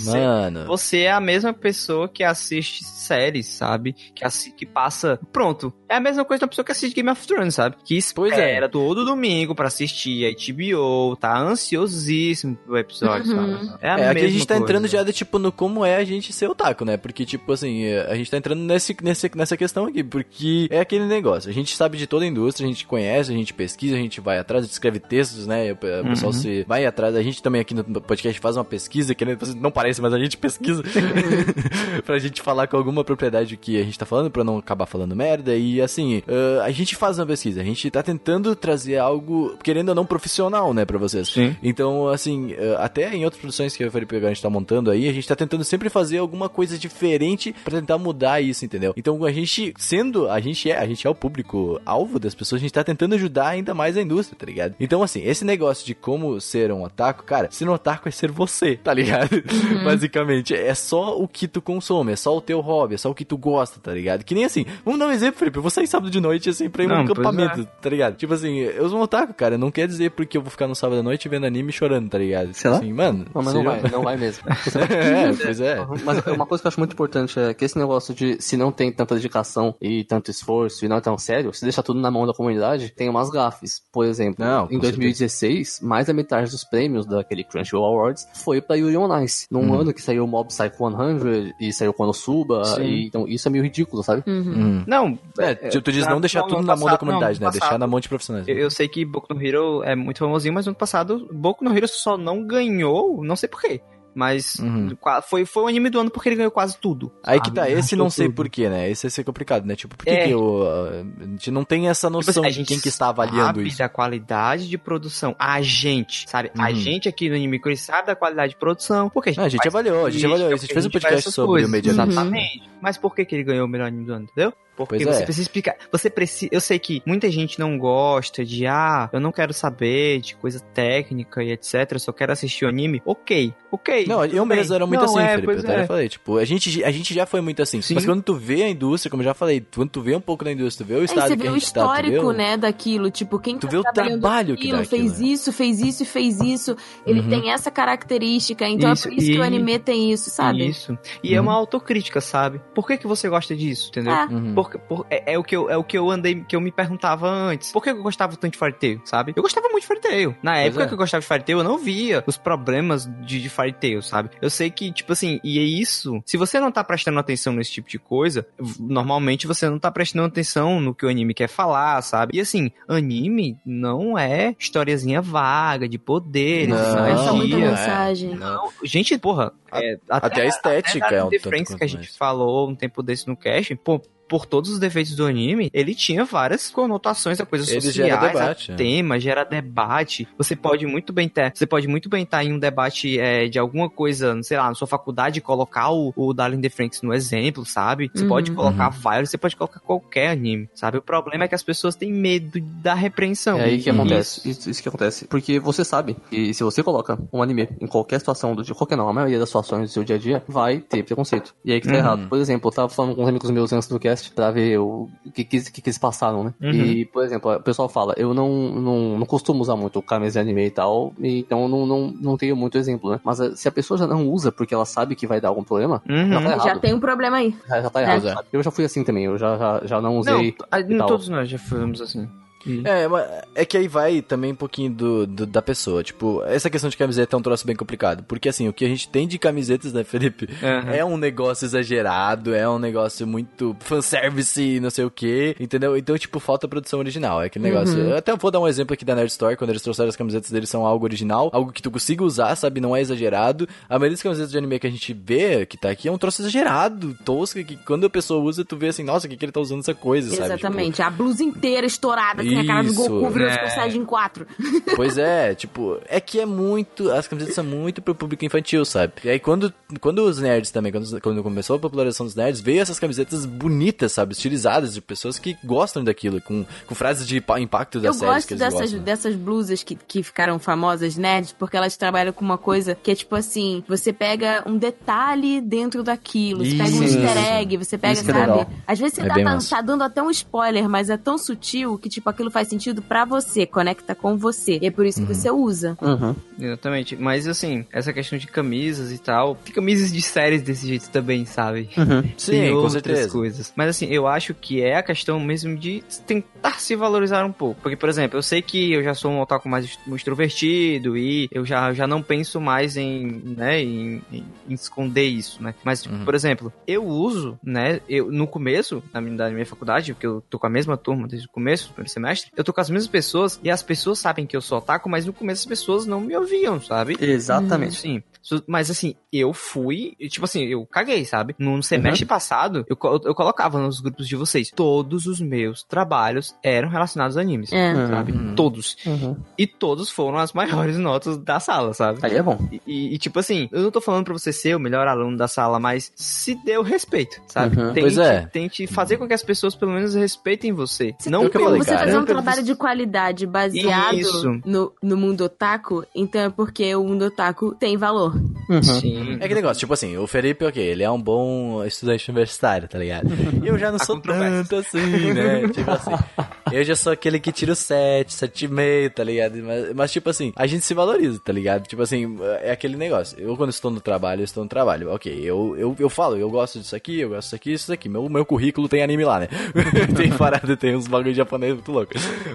Mano. Você é a mesma pessoa que assiste séries, sabe? Que, assi que passa. Pronto. É a mesma coisa da pessoa que assiste Game of Thrones, sabe? Que Pois é. espera todo domingo pra assistir a HBO, tá ansiosíssimo pro episódio, Uhum. sabe? É a É, aqui a mesma gente tá coisa. entrando já de, tipo, no como é a gente ser otaku, né? Porque, tipo, assim, é, a gente tá entrando nesse, nesse, nessa questão aqui, porque é aquele negócio. A gente sabe de toda a indústria, a gente conhece, a gente pesquisa, a gente vai atrás, a gente escreve textos, né? O pe- o pessoal Uhum. se vai atrás. A gente também aqui no podcast faz uma pesquisa, que não parece, mas a gente pesquisa pra gente falar com alguma propriedade que a gente tá falando, pra não acabar falando merda. E, assim, ah, a gente faz uma pesquisa, a gente tá tentando trazer algo, querendo ou não, profissional, né, pra vocês. Sim. Então, assim, eh, até em outras produções que eu falei pegar, a gente tá montando aí, a gente tá tentando sempre fazer alguma coisa diferente pra tentar mudar isso, entendeu? Então, a gente, sendo, a gente é, a gente é o público alvo das pessoas, a gente tá tentando ajudar ainda mais a indústria, tá ligado? Então, assim, esse negócio de como ser um otaku, cara, ser um otaku é ser você, tá ligado? Basicamente, é só o que tu consome, é só o teu hobby, é só o que tu gosta, tá ligado? Que nem assim, vamos dar um exemplo, Felipe, eu vou sair sábado de noite, assim, pra ir num acampamento, é. tá ligado? Tipo assim, eu sou um otaku, cara, não quer dizer porque eu vou ficar no sábado à noite vendo anime e chorando, tá ligado? Sei lá. Assim, mano, Não, mas não vai, não vai mesmo. é, pois é. Mas uma coisa que eu acho muito importante é que esse negócio de se não tem tanta dedicação e tanto esforço e não é tão sério, se deixa tudo na mão da comunidade, tem umas gafes. Por exemplo, Não, em 2016, mais da metade dos prêmios daquele Crunchyroll Awards foi pra Yuri on Ice. Num Uhum. ano que saiu o Mob Psycho 100 e saiu Konosuba, e, então isso é meio ridículo, sabe? Hum. Não, É, tu, tu diz pra- não deixar no tudo na mão da passado- comunidade, não, né? no Deixar passado, na mão de profissionais. Eu, eu sei que Boku no Hero é muito famosinho, mas no ano passado Boku no Hero só não ganhou, não sei porquê. Mas Uhum. foi, foi o anime do ano porque ele ganhou quase tudo. Aí que sabe? tá, esse não sei tudo. porquê, né? Esse vai ser complicado, né? Tipo, por que, É. que eu, ah, a gente não tem essa Tipo noção assim, de quem que está avaliando sabe isso? da qualidade de produção. A gente, sabe? A Uhum. gente aqui no Anime Quiz sabe da qualidade de produção. Porque a gente, Ah, a gente avaliou, a gente avaliou. A gente fez um podcast sobre coisas. o Media. Exatamente. Mas por que, que ele ganhou o melhor anime do ano, entendeu? Porque Pois você é. precisa explicar. Você precisa. Eu sei que muita gente não gosta de, ah, eu não quero saber de coisa técnica e etc. Eu só quero assistir o anime. Ok, ok. Não, eu bem. mesmo era muito Não, assim, é, Felipe. Eu até é. falei, tipo, a gente, a gente já foi muito assim. Sim. Mas quando tu vê a indústria, como eu já falei, quando tu vê um pouco da indústria, tu vê o Aí estado você que a o gente tá, tu vê histórico, o- né, daquilo. Tipo, quem Tu tá vê o trabalho que aquilo, dá aquilo, fez né? isso, fez isso e fez isso. Ele Uhum. tem essa característica. Então Isso, é por isso que o e- anime tem isso, sabe? Isso. E é Uhum. uma autocrítica, sabe? Por que, que você gosta disso, entendeu? É. Uhum. Porque, por- é, é o que eu, é o que eu andei, que eu me perguntava antes. Por que eu gostava tanto de Fairy Tail, sabe? Eu gostava muito de Fairy Tail. Na Pois época é. que eu gostava de Fairy Tail, eu não via os problemas de, de Fairy Tail, sabe? Eu sei que, tipo assim, e é isso. Se você não tá prestando atenção nesse tipo de coisa, normalmente você não tá prestando atenção no que o anime quer falar, sabe? E assim, anime não é historiazinha vaga de poder, Não, muita não é. magia. mensagem. Não. Gente, porra, é, Até a estética até é um The Friends que a gente mais. falou um tempo desse no cast, pô, por todos os defeitos do anime, ele tinha várias conotações a coisas Ele sociais, gera debate, a é. tema, gera debate. Você pode muito bem ter, você pode muito bem estar em um debate é, de alguma coisa, sei lá, na sua faculdade, colocar o, o Darling the Franks no exemplo, sabe? Você Uhum. pode colocar vários, você pode colocar qualquer anime, sabe? O problema é que as pessoas têm medo da repreensão. É aí que acontece. Isso, isso que acontece. Porque você sabe que se você coloca um anime em qualquer situação do dia, qualquer não, a maioria das situações do seu dia a dia, vai ter preconceito. E aí que tá Uhum. errado. Por exemplo, eu tava falando com uns amigos meus antes do cast pra ver o que, que, que, eles passaram, né? Uhum. E, por exemplo, o pessoal fala, eu não, não, não costumo usar muito camisa de anime e tal, então não, não, não tenho muito exemplo, né? Mas eh, se a pessoa já não usa porque ela sabe que vai dar algum problema, Uhum. já tá errado. Já tem um problema aí. Já, já tá errado. É. Eu já fui assim também, eu já, já, já não Não, usei. e tal. todos nós já fomos assim. É, mas é que aí vai também um pouquinho do, do- da pessoa. Tipo, essa questão de camiseta é um troço bem complicado. Porque assim, o que a gente tem de camisetas, né, Felipe? Uhum. É um negócio exagerado, é um negócio muito fanservice e não sei o que, entendeu? Então, tipo, falta produção original. É aquele negócio. Eu até vou dar um exemplo aqui da Nerd Store, quando eles trouxeram as camisetas deles são algo original, algo que tu consiga usar, sabe? Não é exagerado. A maioria das camisetas de anime que a gente vê, que tá aqui, é um troço exagerado, tosco, que quando a pessoa usa, tu vê assim, nossa, o que, que ele tá usando essa coisa, sabe? Tipo, Exatamente. A blusa inteira estourada, assim, a cara do Isso, Goku virando é. Super Saiyajin 4. Pois é, tipo, é que é muito. As camisetas são muito pro público infantil, sabe? E aí quando, quando os nerds também, quando, quando começou a popularização dos nerds, veio essas camisetas bonitas, sabe? Estilizadas, de pessoas que gostam daquilo, com, com frases de pa- impacto das Eu séries gosto que eles dessas, gostam. dessas blusas que, que ficaram famosas, nerds, porque elas trabalham com uma coisa que é tipo assim: você pega um detalhe dentro daquilo, você pega um Isso. easter egg, você pega, Isso sabe? Às vezes você É tá, tá dando até um spoiler, mas é tão sutil que, tipo, aquilo faz sentido pra você, conecta com você. E é por isso que você usa. Uhum. Exatamente. Mas assim, essa questão de camisas e tal. Tem camisas de séries desse jeito também, sabe? Uhum. Sim, Tem com outras certeza. coisas. Mas assim, eu acho que é a questão mesmo de tentar se valorizar um pouco. Porque, por exemplo, eu sei que eu já sou um otaku mais extro- extrovertido e eu já, já não penso mais em, né, em, em- em esconder isso, né? Mas, tipo, Uhum. por exemplo, eu uso, né, eu, no começo da minha, da minha faculdade, porque eu tô com a mesma turma desde o começo, do primeiro semestre, eu tô com as mesmas pessoas e as pessoas sabem que eu sou otaku, mas no começo as pessoas não me ouviam, sabe? Exatamente. Sim. Mas assim, eu fui, e, tipo assim, eu caguei, sabe? No semestre passado, eu, eu colocava nos grupos de vocês, todos os meus trabalhos eram relacionados a animes. É. Sabe? Uhum. Todos. Uhum. E todos foram as maiores notas da sala, sabe? Aí é bom. E, e- e, tipo assim, eu não tô falando pra você ser o melhor aluno da sala, mas se dê o respeito, sabe? Uhum. Tente, Pois é. tente fazer com que as pessoas pelo menos respeitem você. Se não que eu falei, você cara. fazer um trabalho de qualidade baseado Isso. no, no mundo otaku, então é porque o mundo otaku tem valor. Uhum. Sim. É que negócio, tipo assim, o Felipe, ok, ele é um bom estudante universitário, tá ligado? Eu já não sou tanto assim, né? Tipo assim, eu já sou aquele que tira o 7, 7,5, tá ligado? Mas, mas, tipo assim, a gente se valoriza, tá ligado? Tipo assim, é aquele negócio. Eu, quando estou no trabalho, eu estou no trabalho. Ok, eu, eu, eu falo, eu gosto disso aqui, eu gosto disso aqui, isso aqui. Meu, meu currículo tem anime lá, né? tem parada, tem uns bagulho japonês muito louco.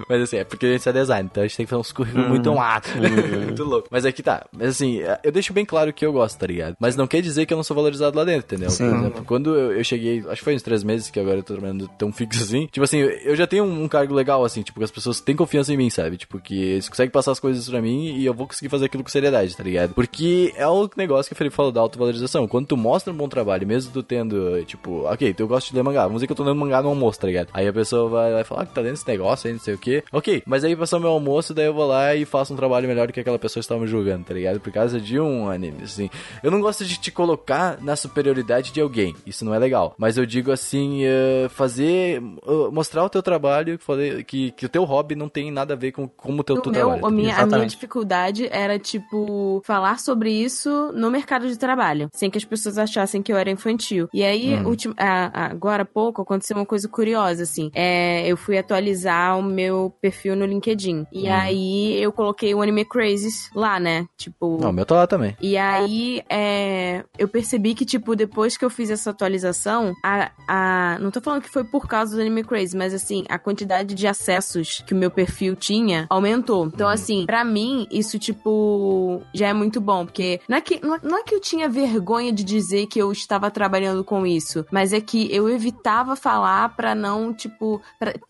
Mas assim, é porque a gente é design, então a gente tem que fazer uns currículos muito mato, muito louco. Mas aqui tá. Mas assim, eu deixo bem claro que eu gosto, tá ligado? Mas não quer dizer que eu não sou valorizado lá dentro, entendeu? Sim. Por exemplo, quando eu, eu cheguei, acho que foi uns três meses que agora eu tô trabalhando tão fixo assim. Tipo assim, eu já tenho um, um cargo legal, assim, tipo, que as pessoas têm confiança em mim, sabe? Tipo, que eles conseguem passar as coisas pra mim e eu vou conseguir fazer aquilo com seriedade, tá ligado? Porque é o negócio que o Felipe falou da autovalorização. Quando tu mostra um bom trabalho, mesmo tu tendo, tipo, ok, eu gosto de ler mangá, vamos dizer que eu tô lendo mangá no almoço, tá ligado? Aí a pessoa vai lá e fala, ah, que tá dentro desse negócio aí, não sei o quê. Ok, mas aí passou meu almoço, daí eu vou lá e faço um trabalho melhor do que aquela pessoa estava me julgando, tá ligado? Por causa de um anime, assim. Eu não gosto de te colocar na superioridade de alguém, isso não é legal. Mas eu digo assim, eh, fazer, eh, mostrar o teu trabalho, que, falei, que, que o teu hobby não tem nada a ver com como o teu, O tu meu- trabalha. a, minha, a minha dificuldade era, tipo, falar sobre isso no mercado de trabalho, sem que as pessoas achassem que eu era infantil. E aí, Uhum. ultim- a- agora há pouco, aconteceu uma coisa curiosa, assim. É, eu fui atualizar o meu perfil no LinkedIn. E Uhum. aí, eu coloquei o Anime Crazes lá, né? Tipo... Não, o meu tá lá também. E aí, é, eu percebi que, tipo, depois que eu fiz essa atualização, a, a. Não tô falando que foi por causa do Anime Crazy, mas assim, a quantidade de acessos que o meu perfil tinha aumentou. Então, assim, pra mim, isso, tipo, já é muito bom. Porque não é que, não é, não é que eu tinha vergonha de dizer que eu estava trabalhando com isso, mas é que eu evitava falar pra não, tipo,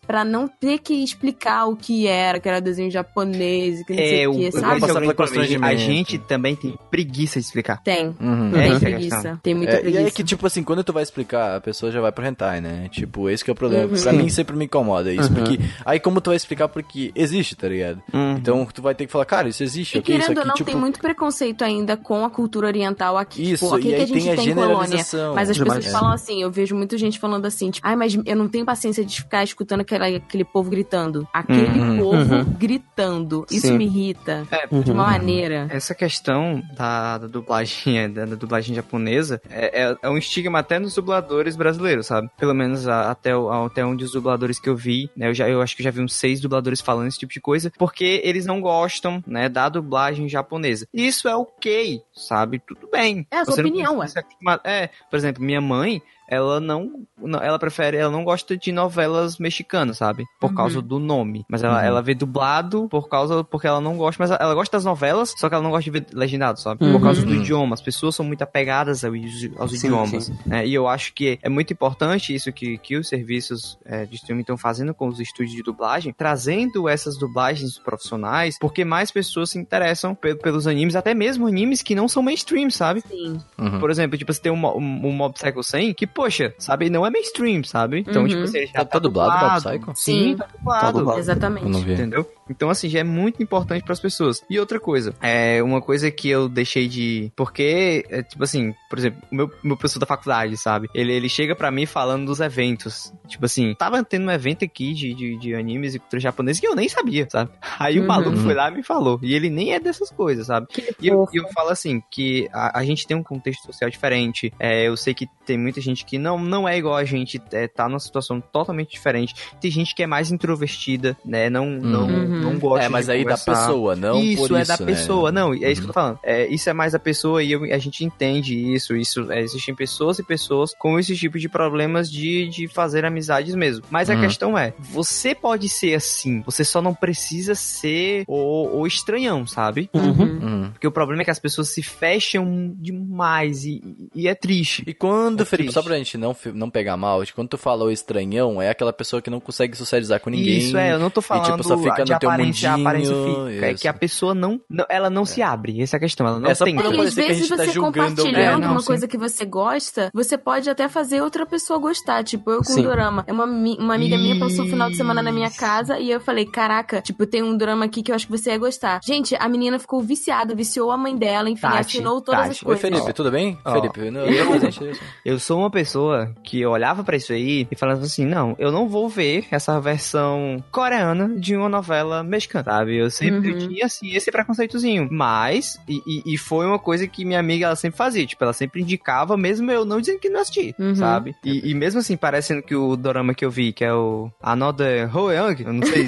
pra não ter que explicar o que era, que era desenho japonês, que não sei É, o o, que, sabe? é. A gente também tem preguiça de explicar. Tem. Uhum. Tem É, é preguiça. questão. Tem muita É, e preguiça. aí que, tipo assim, quando tu vai explicar, a pessoa já vai pro hentai, né? Tipo, esse que é o problema. Uhum. Pra Sim. mim sempre me incomoda isso. Uhum. Porque. Aí como tu vai explicar porque existe, tá ligado? Então tu vai ter que falar, cara, isso existe, E ok? Isso querendo ou aqui, não, tipo. tem muito preconceito ainda com a cultura oriental aqui. Isso, tipo, aqui e que aí a gente tem a tem colônia. Mas as pessoas É. falam assim, eu vejo muita gente falando assim, tipo, ai, mas eu não tenho paciência de ficar escutando aquele, aquele povo gritando. Aquele Uhum. povo Uhum. gritando. Isso Sim. me irrita. É, De uma maneira. Essa questão da, da dublagem, da, da dublagem japonesa, é, é, é um estigma até nos dubladores brasileiros, sabe? Pelo menos a- até, o- até onde os dubladores que eu vi, né? Eu, já, eu acho que já vi uns seis dubladores falando esse tipo de coisa, porque eles não gostam, né, da dublagem japonesa. Isso é ok, sabe? Tudo bem. É a sua Você opinião, acostumar- É, por exemplo, minha mãe, ela não- ela prefere, ela não gosta de novelas mexicanas, sabe? Por Uhum. causa do nome. Mas ela, Uhum. ela vê dublado por causa, porque ela não gosta, mas ela, gosta das novelas, só que ela não gosta de ver legendado, sabe? Uhum. Por causa do Uhum. idioma. As pessoas são muito apegadas aos, aos Sim, idiomas. sim. né? E eu acho que é muito importante isso que, que os serviços é, de streaming estão fazendo com os estúdios de dublagem, trazendo essas dublagens profissionais, porque mais pessoas se interessam pe- pelos animes, até mesmo animes que não são mainstream, sabe? Sim. Uhum. Por exemplo, tipo, você tem um, um, um Mob Psycho 100 que, poxa, sabe, não é mainstream, sabe? Então, Uhum. tipo, assim, ele já Tá- tá dublado o Mob Psycho? Sim, Sim. tá dublado. Tá dublado. Exatamente. Eu não vi. Entendeu? Então, assim, já é muito importante pras pessoas. E outra coisa, é uma coisa que eu deixei de. Porque, é, tipo assim, por exemplo, o meu, meu professor da faculdade, sabe? Ele, ele chega pra mim falando dos eventos. Tipo assim, tava tendo um evento aqui de, de, de animes e cultura japonesa que eu nem sabia, sabe? Aí o Uhum. maluco foi lá e me falou. E ele nem é dessas coisas, sabe? E eu, e eu falo assim, que a, a gente tem um contexto social diferente. É, eu sei que tem muita gente que não, não é igual a gente, é, tá numa situação totalmente diferente. Tem gente que é mais introvertida, né? Não, não, Uhum. Não gosta É, mas de aí da conversar. pessoa, não isso, por é isso, da né? pessoa. Não, é isso que eu Uhum. tô falando. É, isso é mais da pessoa e eu- a gente entende isso. Isso é, existem pessoas e pessoas com esse tipo de problemas de, de fazer amizades mesmo. Mas a Uhum. questão é, você pode ser assim, você só não precisa ser o, o estranhão, sabe? Uhum. Uhum. Porque o problema é que as pessoas se fecham demais e, e é triste. E quando, É Felipe, só triste. pra gente não, não pegar mal, de quando tu falou estranhão, é aquela pessoa que não consegue socializar com ninguém. Isso é, eu não tô falando tipo, só fica no teu aparência, a aparência mundinho, fica. É que a pessoa não, não- ela não se abre. Essa é a questão, ela não É só tem. pra não E às que a vezes gente tá você alguém. compartilhando É, não, uma sim. coisa que você gosta, você pode até fazer outra pessoa gostar. Tipo, eu com Sim. um dorama. É uma, uma amiga minha passou o final de semana na minha casa e eu falei, caraca, tipo, tem um drama aqui que eu acho que você ia gostar. Gente, a menina ficou viciada, viciou a mãe dela, enfim, Tati, assinou todas as Tati. Oi, coisas. Felipe, tudo bem? Ó, Felipe, não, eu- isso. Eu sou uma pessoa que olhava pra isso aí e falava assim: não, eu não vou ver essa versão coreana de uma novela mexicana, sabe? Eu sempre Uhum. tinha, assim, esse preconceitozinho. Mas, e, e- e foi uma coisa que minha amiga ela sempre fazia: tipo, ela sempre indicava, mesmo eu não dizendo que não assisti, Uhum. sabe? E, e mesmo assim, parecendo que o dorama que eu vi, que é o Another Hoeyoung, eu não sei.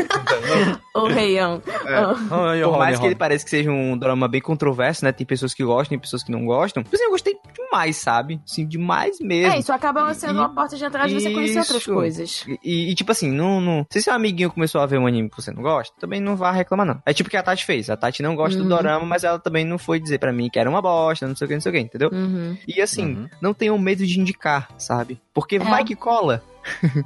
Ô, Reião. Por mais que ele pareça que seja um drama bem controverso, né? Tem pessoas que gostam, tem pessoas que não gostam. Tipo assim, eu gostei demais, sabe? Sim, demais mesmo. É, isso acaba sendo E- uma porta de entrada de você conhecer outras coisas. E, e, tipo assim, não, não. Se seu amiguinho começou a ver um anime que você não gosta, também não vá reclamar, não. É tipo o que a Tati fez. A Tati não gosta Uhum. do dorama, mas ela também não foi dizer pra mim que era uma bosta, não sei o que, não sei o que, entendeu? Uhum. E assim, Uhum. não tenham medo de indicar, sabe? Porque É. vai que cola.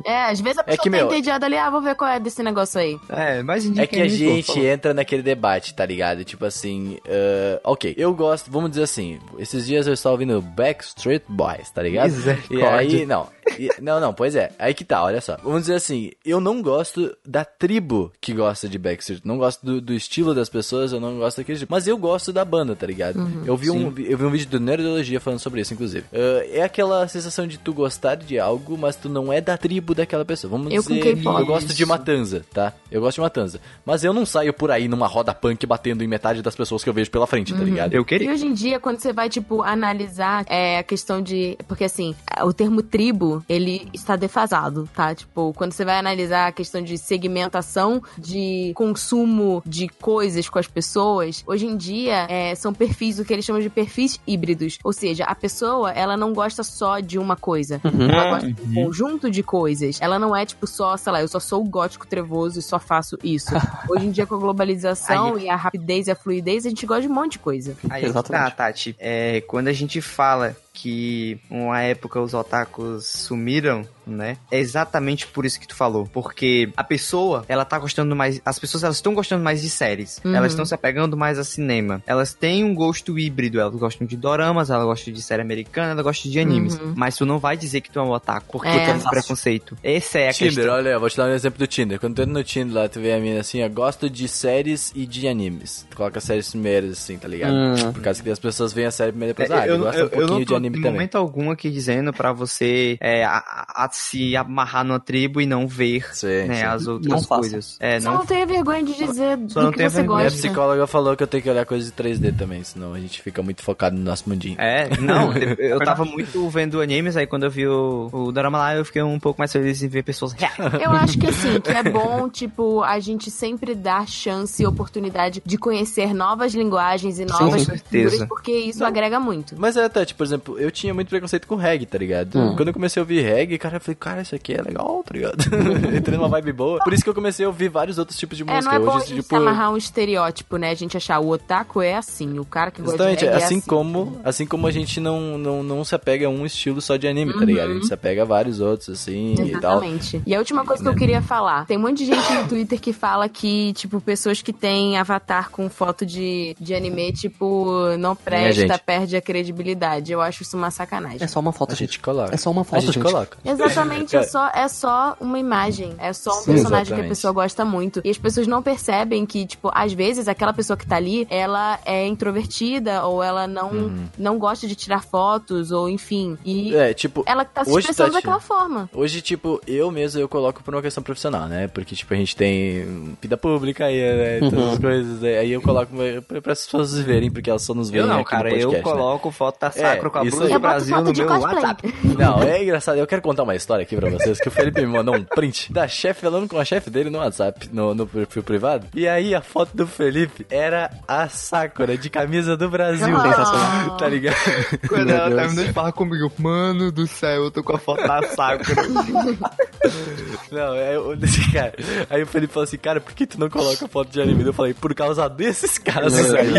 É, às vezes a pessoa que, tá meu- entediada ali, ah, vou ver qual é desse negócio aí. É, mas indica É que a gente entra naquele debate, tá ligado? Tipo assim, ah, ok, eu gosto, vamos dizer assim, esses dias eu estava ouvindo Backstreet Boys, tá ligado? E aí, não, e- não, não, pois é, aí que tá, olha só. Vamos dizer assim, eu não gosto da tribo que gosta de Backstreet, não gosto do, do estilo das pessoas, eu não gosto daquele tipo, mas eu gosto da banda, tá ligado? eu, vi um, eu vi um vídeo do Nerdologia falando sobre isso, inclusive. Ah, é aquela sensação de tu gostar de algo, mas tu não é da tribo daquela pessoa. Vamos Eu com dizer, eu gosto de Matanza, tá? Eu gosto de Matanza. Mas eu não saio por aí numa roda punk batendo em metade das pessoas que eu vejo pela frente, tá ligado? Eu E queria. hoje em dia, quando você vai, tipo, analisar é, a questão de. Porque, assim, o termo tribo, ele está defasado, tá? Tipo, quando você vai analisar a questão de segmentação de consumo de coisas com as pessoas, hoje em dia é, são perfis, o que eles chamam de perfis híbridos. Ou seja, a pessoa, ela não gosta só de uma coisa. Ela gosta de um conjunto de coisas. Ela não é, tipo, só, sei lá, eu só sou o gótico trevoso e só faço isso. Hoje em dia, com a globalização e a rapidez e a fluidez, a gente gosta de um monte de coisa. Aí tá, Exatamente. Tati. É, quando a gente fala que uma época os otakus sumiram, né? É exatamente por isso que tu falou. Porque a pessoa, ela tá gostando mais. As pessoas, elas estão gostando mais de séries. Uhum. Elas estão se apegando mais a cinema. Elas têm um gosto híbrido. Elas gostam de doramas, elas gostam de série americana, elas gostam de animes. Uhum. Mas tu não vai dizer que tu é um otaku porque É. tu tem esse preconceito. Essa é a Tinder, questão. olha, eu vou te dar um exemplo do Tinder. Quando tu entra no Tinder lá, tu vê a mina assim, ó, gosto de séries e de animes. Tu coloca séries primeiras, assim, tá ligado? Hum. Por causa que as pessoas veem a série primeiro e depois, É, ah, eu, gosto um pouquinho não de tô anime em também. momento algum aqui dizendo pra você é, a- a se amarrar numa tribo e não ver Sim, né, sim. as Não outras faça. coisas. É, Só não não tenha vergonha de dizer só do não que tenha você vergonha. Minha gosta. psicóloga falou que eu tenho que olhar coisas de 3D também, senão a gente fica muito focado no nosso mundinho. É, não, eu tava muito vendo animes, aí quando eu vi o, o drama lá, eu fiquei um pouco mais feliz em ver pessoas reais. Eu acho que assim, que é bom, tipo, a gente sempre dar chance e oportunidade de conhecer novas linguagens e novas certeza. culturas, porque isso agrega muito. Mas é, Tati, por exemplo, eu tinha muito preconceito com reggae, tá ligado? Hum. Quando eu comecei a ouvir reggae, cara, falei, cara, isso aqui é legal, tá ligado? Entrei numa vibe boa. Por isso que eu comecei a ouvir vários outros tipos de É, música. não é bom a Hoje, gente tipo. amarrar um estereótipo, né? A gente achar o otaku é assim, o cara que gosta Exatamente, de reggae é assim, assim. como assim como a gente não, não, não se apega a um estilo só de anime, tá Uhum. ligado? A gente se apega a vários outros, assim, e tal. Exatamente. E a última coisa que eu queria falar. Tem um monte de gente no Twitter que fala que, tipo, pessoas que têm avatar com foto de, de anime, tipo, não presta, perde a credibilidade. Eu acho isso uma sacanagem. É só uma foto, A gente. gente coloca. É só uma A foto, gente gente. coloca. Exatamente. Totalmente é só, é só uma imagem. É só um Sim, personagem que a exatamente. pessoa gosta muito. E as pessoas não percebem que, tipo, às vezes aquela pessoa que tá ali, ela é introvertida ou ela não, não gosta de tirar fotos, ou enfim. E É, tipo, ela tá se hoje, expressando Tati, daquela forma. Hoje, tipo, eu mesmo eu coloco por uma questão profissional, né? Porque, tipo, a gente tem vida pública aí, né? Todas Uhum. as coisas. né? Aí eu coloco pra, pra as pessoas verem, porque elas só nos veem Eu não, aqui cara, no podcast, eu né? coloco foto da Sacro com a blusa do Brasil foto no de meu cosplay. WhatsApp. Não, é engraçado. Eu quero contar uma história aqui pra vocês, que o Felipe me mandou um print da chefe falando com a chefe dele no WhatsApp, no, no perfil privado. E aí a foto do Felipe era a Sakura de camisa do Brasil. Ah. Tá ligado? Quando Meu ela Deus. terminou de falar comigo, mano do céu, eu tô com a foto da Sakura. Não, é o desse cara. Aí o Felipe falou assim, cara, por que tu não coloca foto de anime? Eu falei, por causa desses casos aí.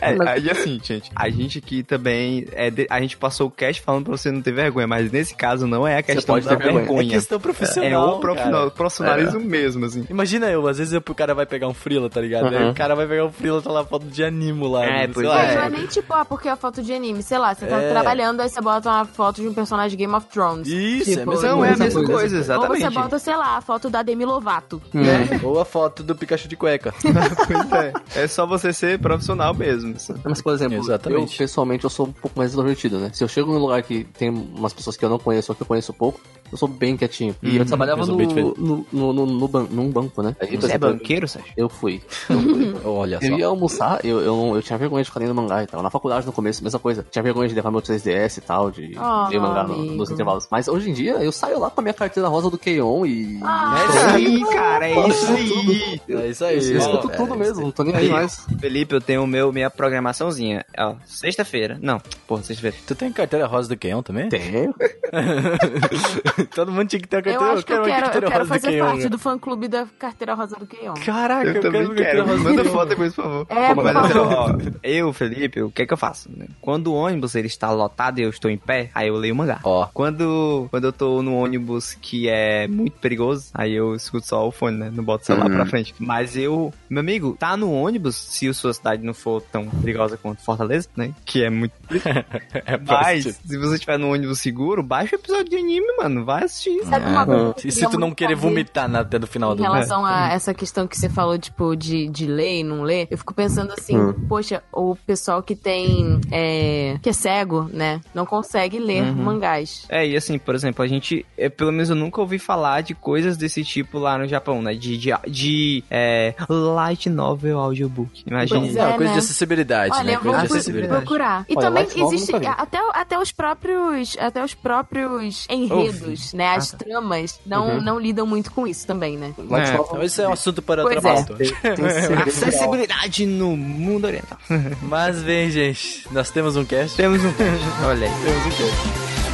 É, aí assim, gente, a gente aqui também, é de- a gente passou o cast falando pra você não ter vergonha, mas nesse caso não é a questão pode da ter vergonha. É vergonha. questão É profissional. o profissional- cara. profissionalismo mesmo, assim. Imagina eu, às vezes eu, o cara vai pegar um frila, tá ligado? Aí Uhum. o cara vai pegar um frila, tá lá foto de animo lá. É, sei pois lá, É, é. não é nem tipo, ah, porque é foto de anime, sei lá, você tá É. trabalhando, aí você bota uma foto de um personagem de Game of Thrones. Isso, é Tipo, mesma Não, é a coisa. mesma coisa, Ou exatamente. Você bota, sei lá, a foto da Demi Lovato. É. Ou a foto do Pikachu de cueca. Pois é. É só você ser profissional mesmo. Mas, por exemplo, Exatamente. eu pessoalmente eu sou um pouco mais introvertido, né? Se eu chego num lugar que tem umas pessoas que eu não conheço ou que eu conheço pouco, eu sou bem quietinho. E eu trabalhava eu no, no, no, no, no ban- num banco, né? Aí, Você é banqueiro, Sérgio? Eu fui. Eu fui. Olha Eu só. ia almoçar, eu, eu, eu tinha vergonha de ficar lendo mangá e tal. Na faculdade, no começo, mesma coisa. Tinha vergonha de levar meu 3DS e tal, de Oh, ler mangá no- nos intervalos. Mas hoje em dia, eu saio lá com a minha carteira rosa do Keion e... Ah, É isso aí, cara, é isso aí. É isso aí. eu escuto é, tudo mesmo, não tô nem Aí, aí mais. Felipe, eu tenho meu, minha programaçãozinha. Ó, sexta-feira. Não, porra, sexta-feira. Tu tem carteira rosa do Kenyon também? Tenho. Todo mundo tinha que ter uma Eu carteira acho que eu uma quero, eu quero rosa do fazer parte do fã-clube da carteira rosa do Keion. Caraca, eu, também quero carteira rosa Manda foto depois, por favor. É, por Mas, favor. ó, eu, Felipe, o que é que eu faço? né? Quando o ônibus ele está lotado e eu estou em pé, aí eu leio mangá. Ó. Quando, quando eu tô no ônibus que é muito perigoso, aí eu escuto só o fone, né? Não boto o celular pra frente. Mas eu, meu amigo, tá no ônibus, se a sua cidade não for tão perigosa quanto Fortaleza, né? Que é muito. É Mas, se você estiver no ônibus seguro, baixa o episódio de anime, mano. Vai assistir. Sabe uma coisa que eu E se tu não querer vomitar na, até do final Em do relação a essa questão que você falou, tipo, de, de ler e não ler, eu fico pensando assim, poxa, o pessoal que tem. É, que é cego, né? Não consegue ler mangás. É, e assim, por exemplo, a gente, é, pelo menos eu nunca ouvi falar de coisas desse tipo lá no Japão, né? De, de, de é, light novel audiobook. Imagina. Pois É uma é, coisa né? de acessibilidade, Olha, né? eu vou Coisa de acessibilidade. procurar. E Olha, também existe até, até os próprios até os próprios enredos, né? As tramas não, não lidam muito com isso também, né? É, Então isso é um assunto para Pois outra é. pauta. Acessibilidade no mundo oriental. Mas bem, gente, nós temos um cast. Temos um. Olha aí. Temos um cast.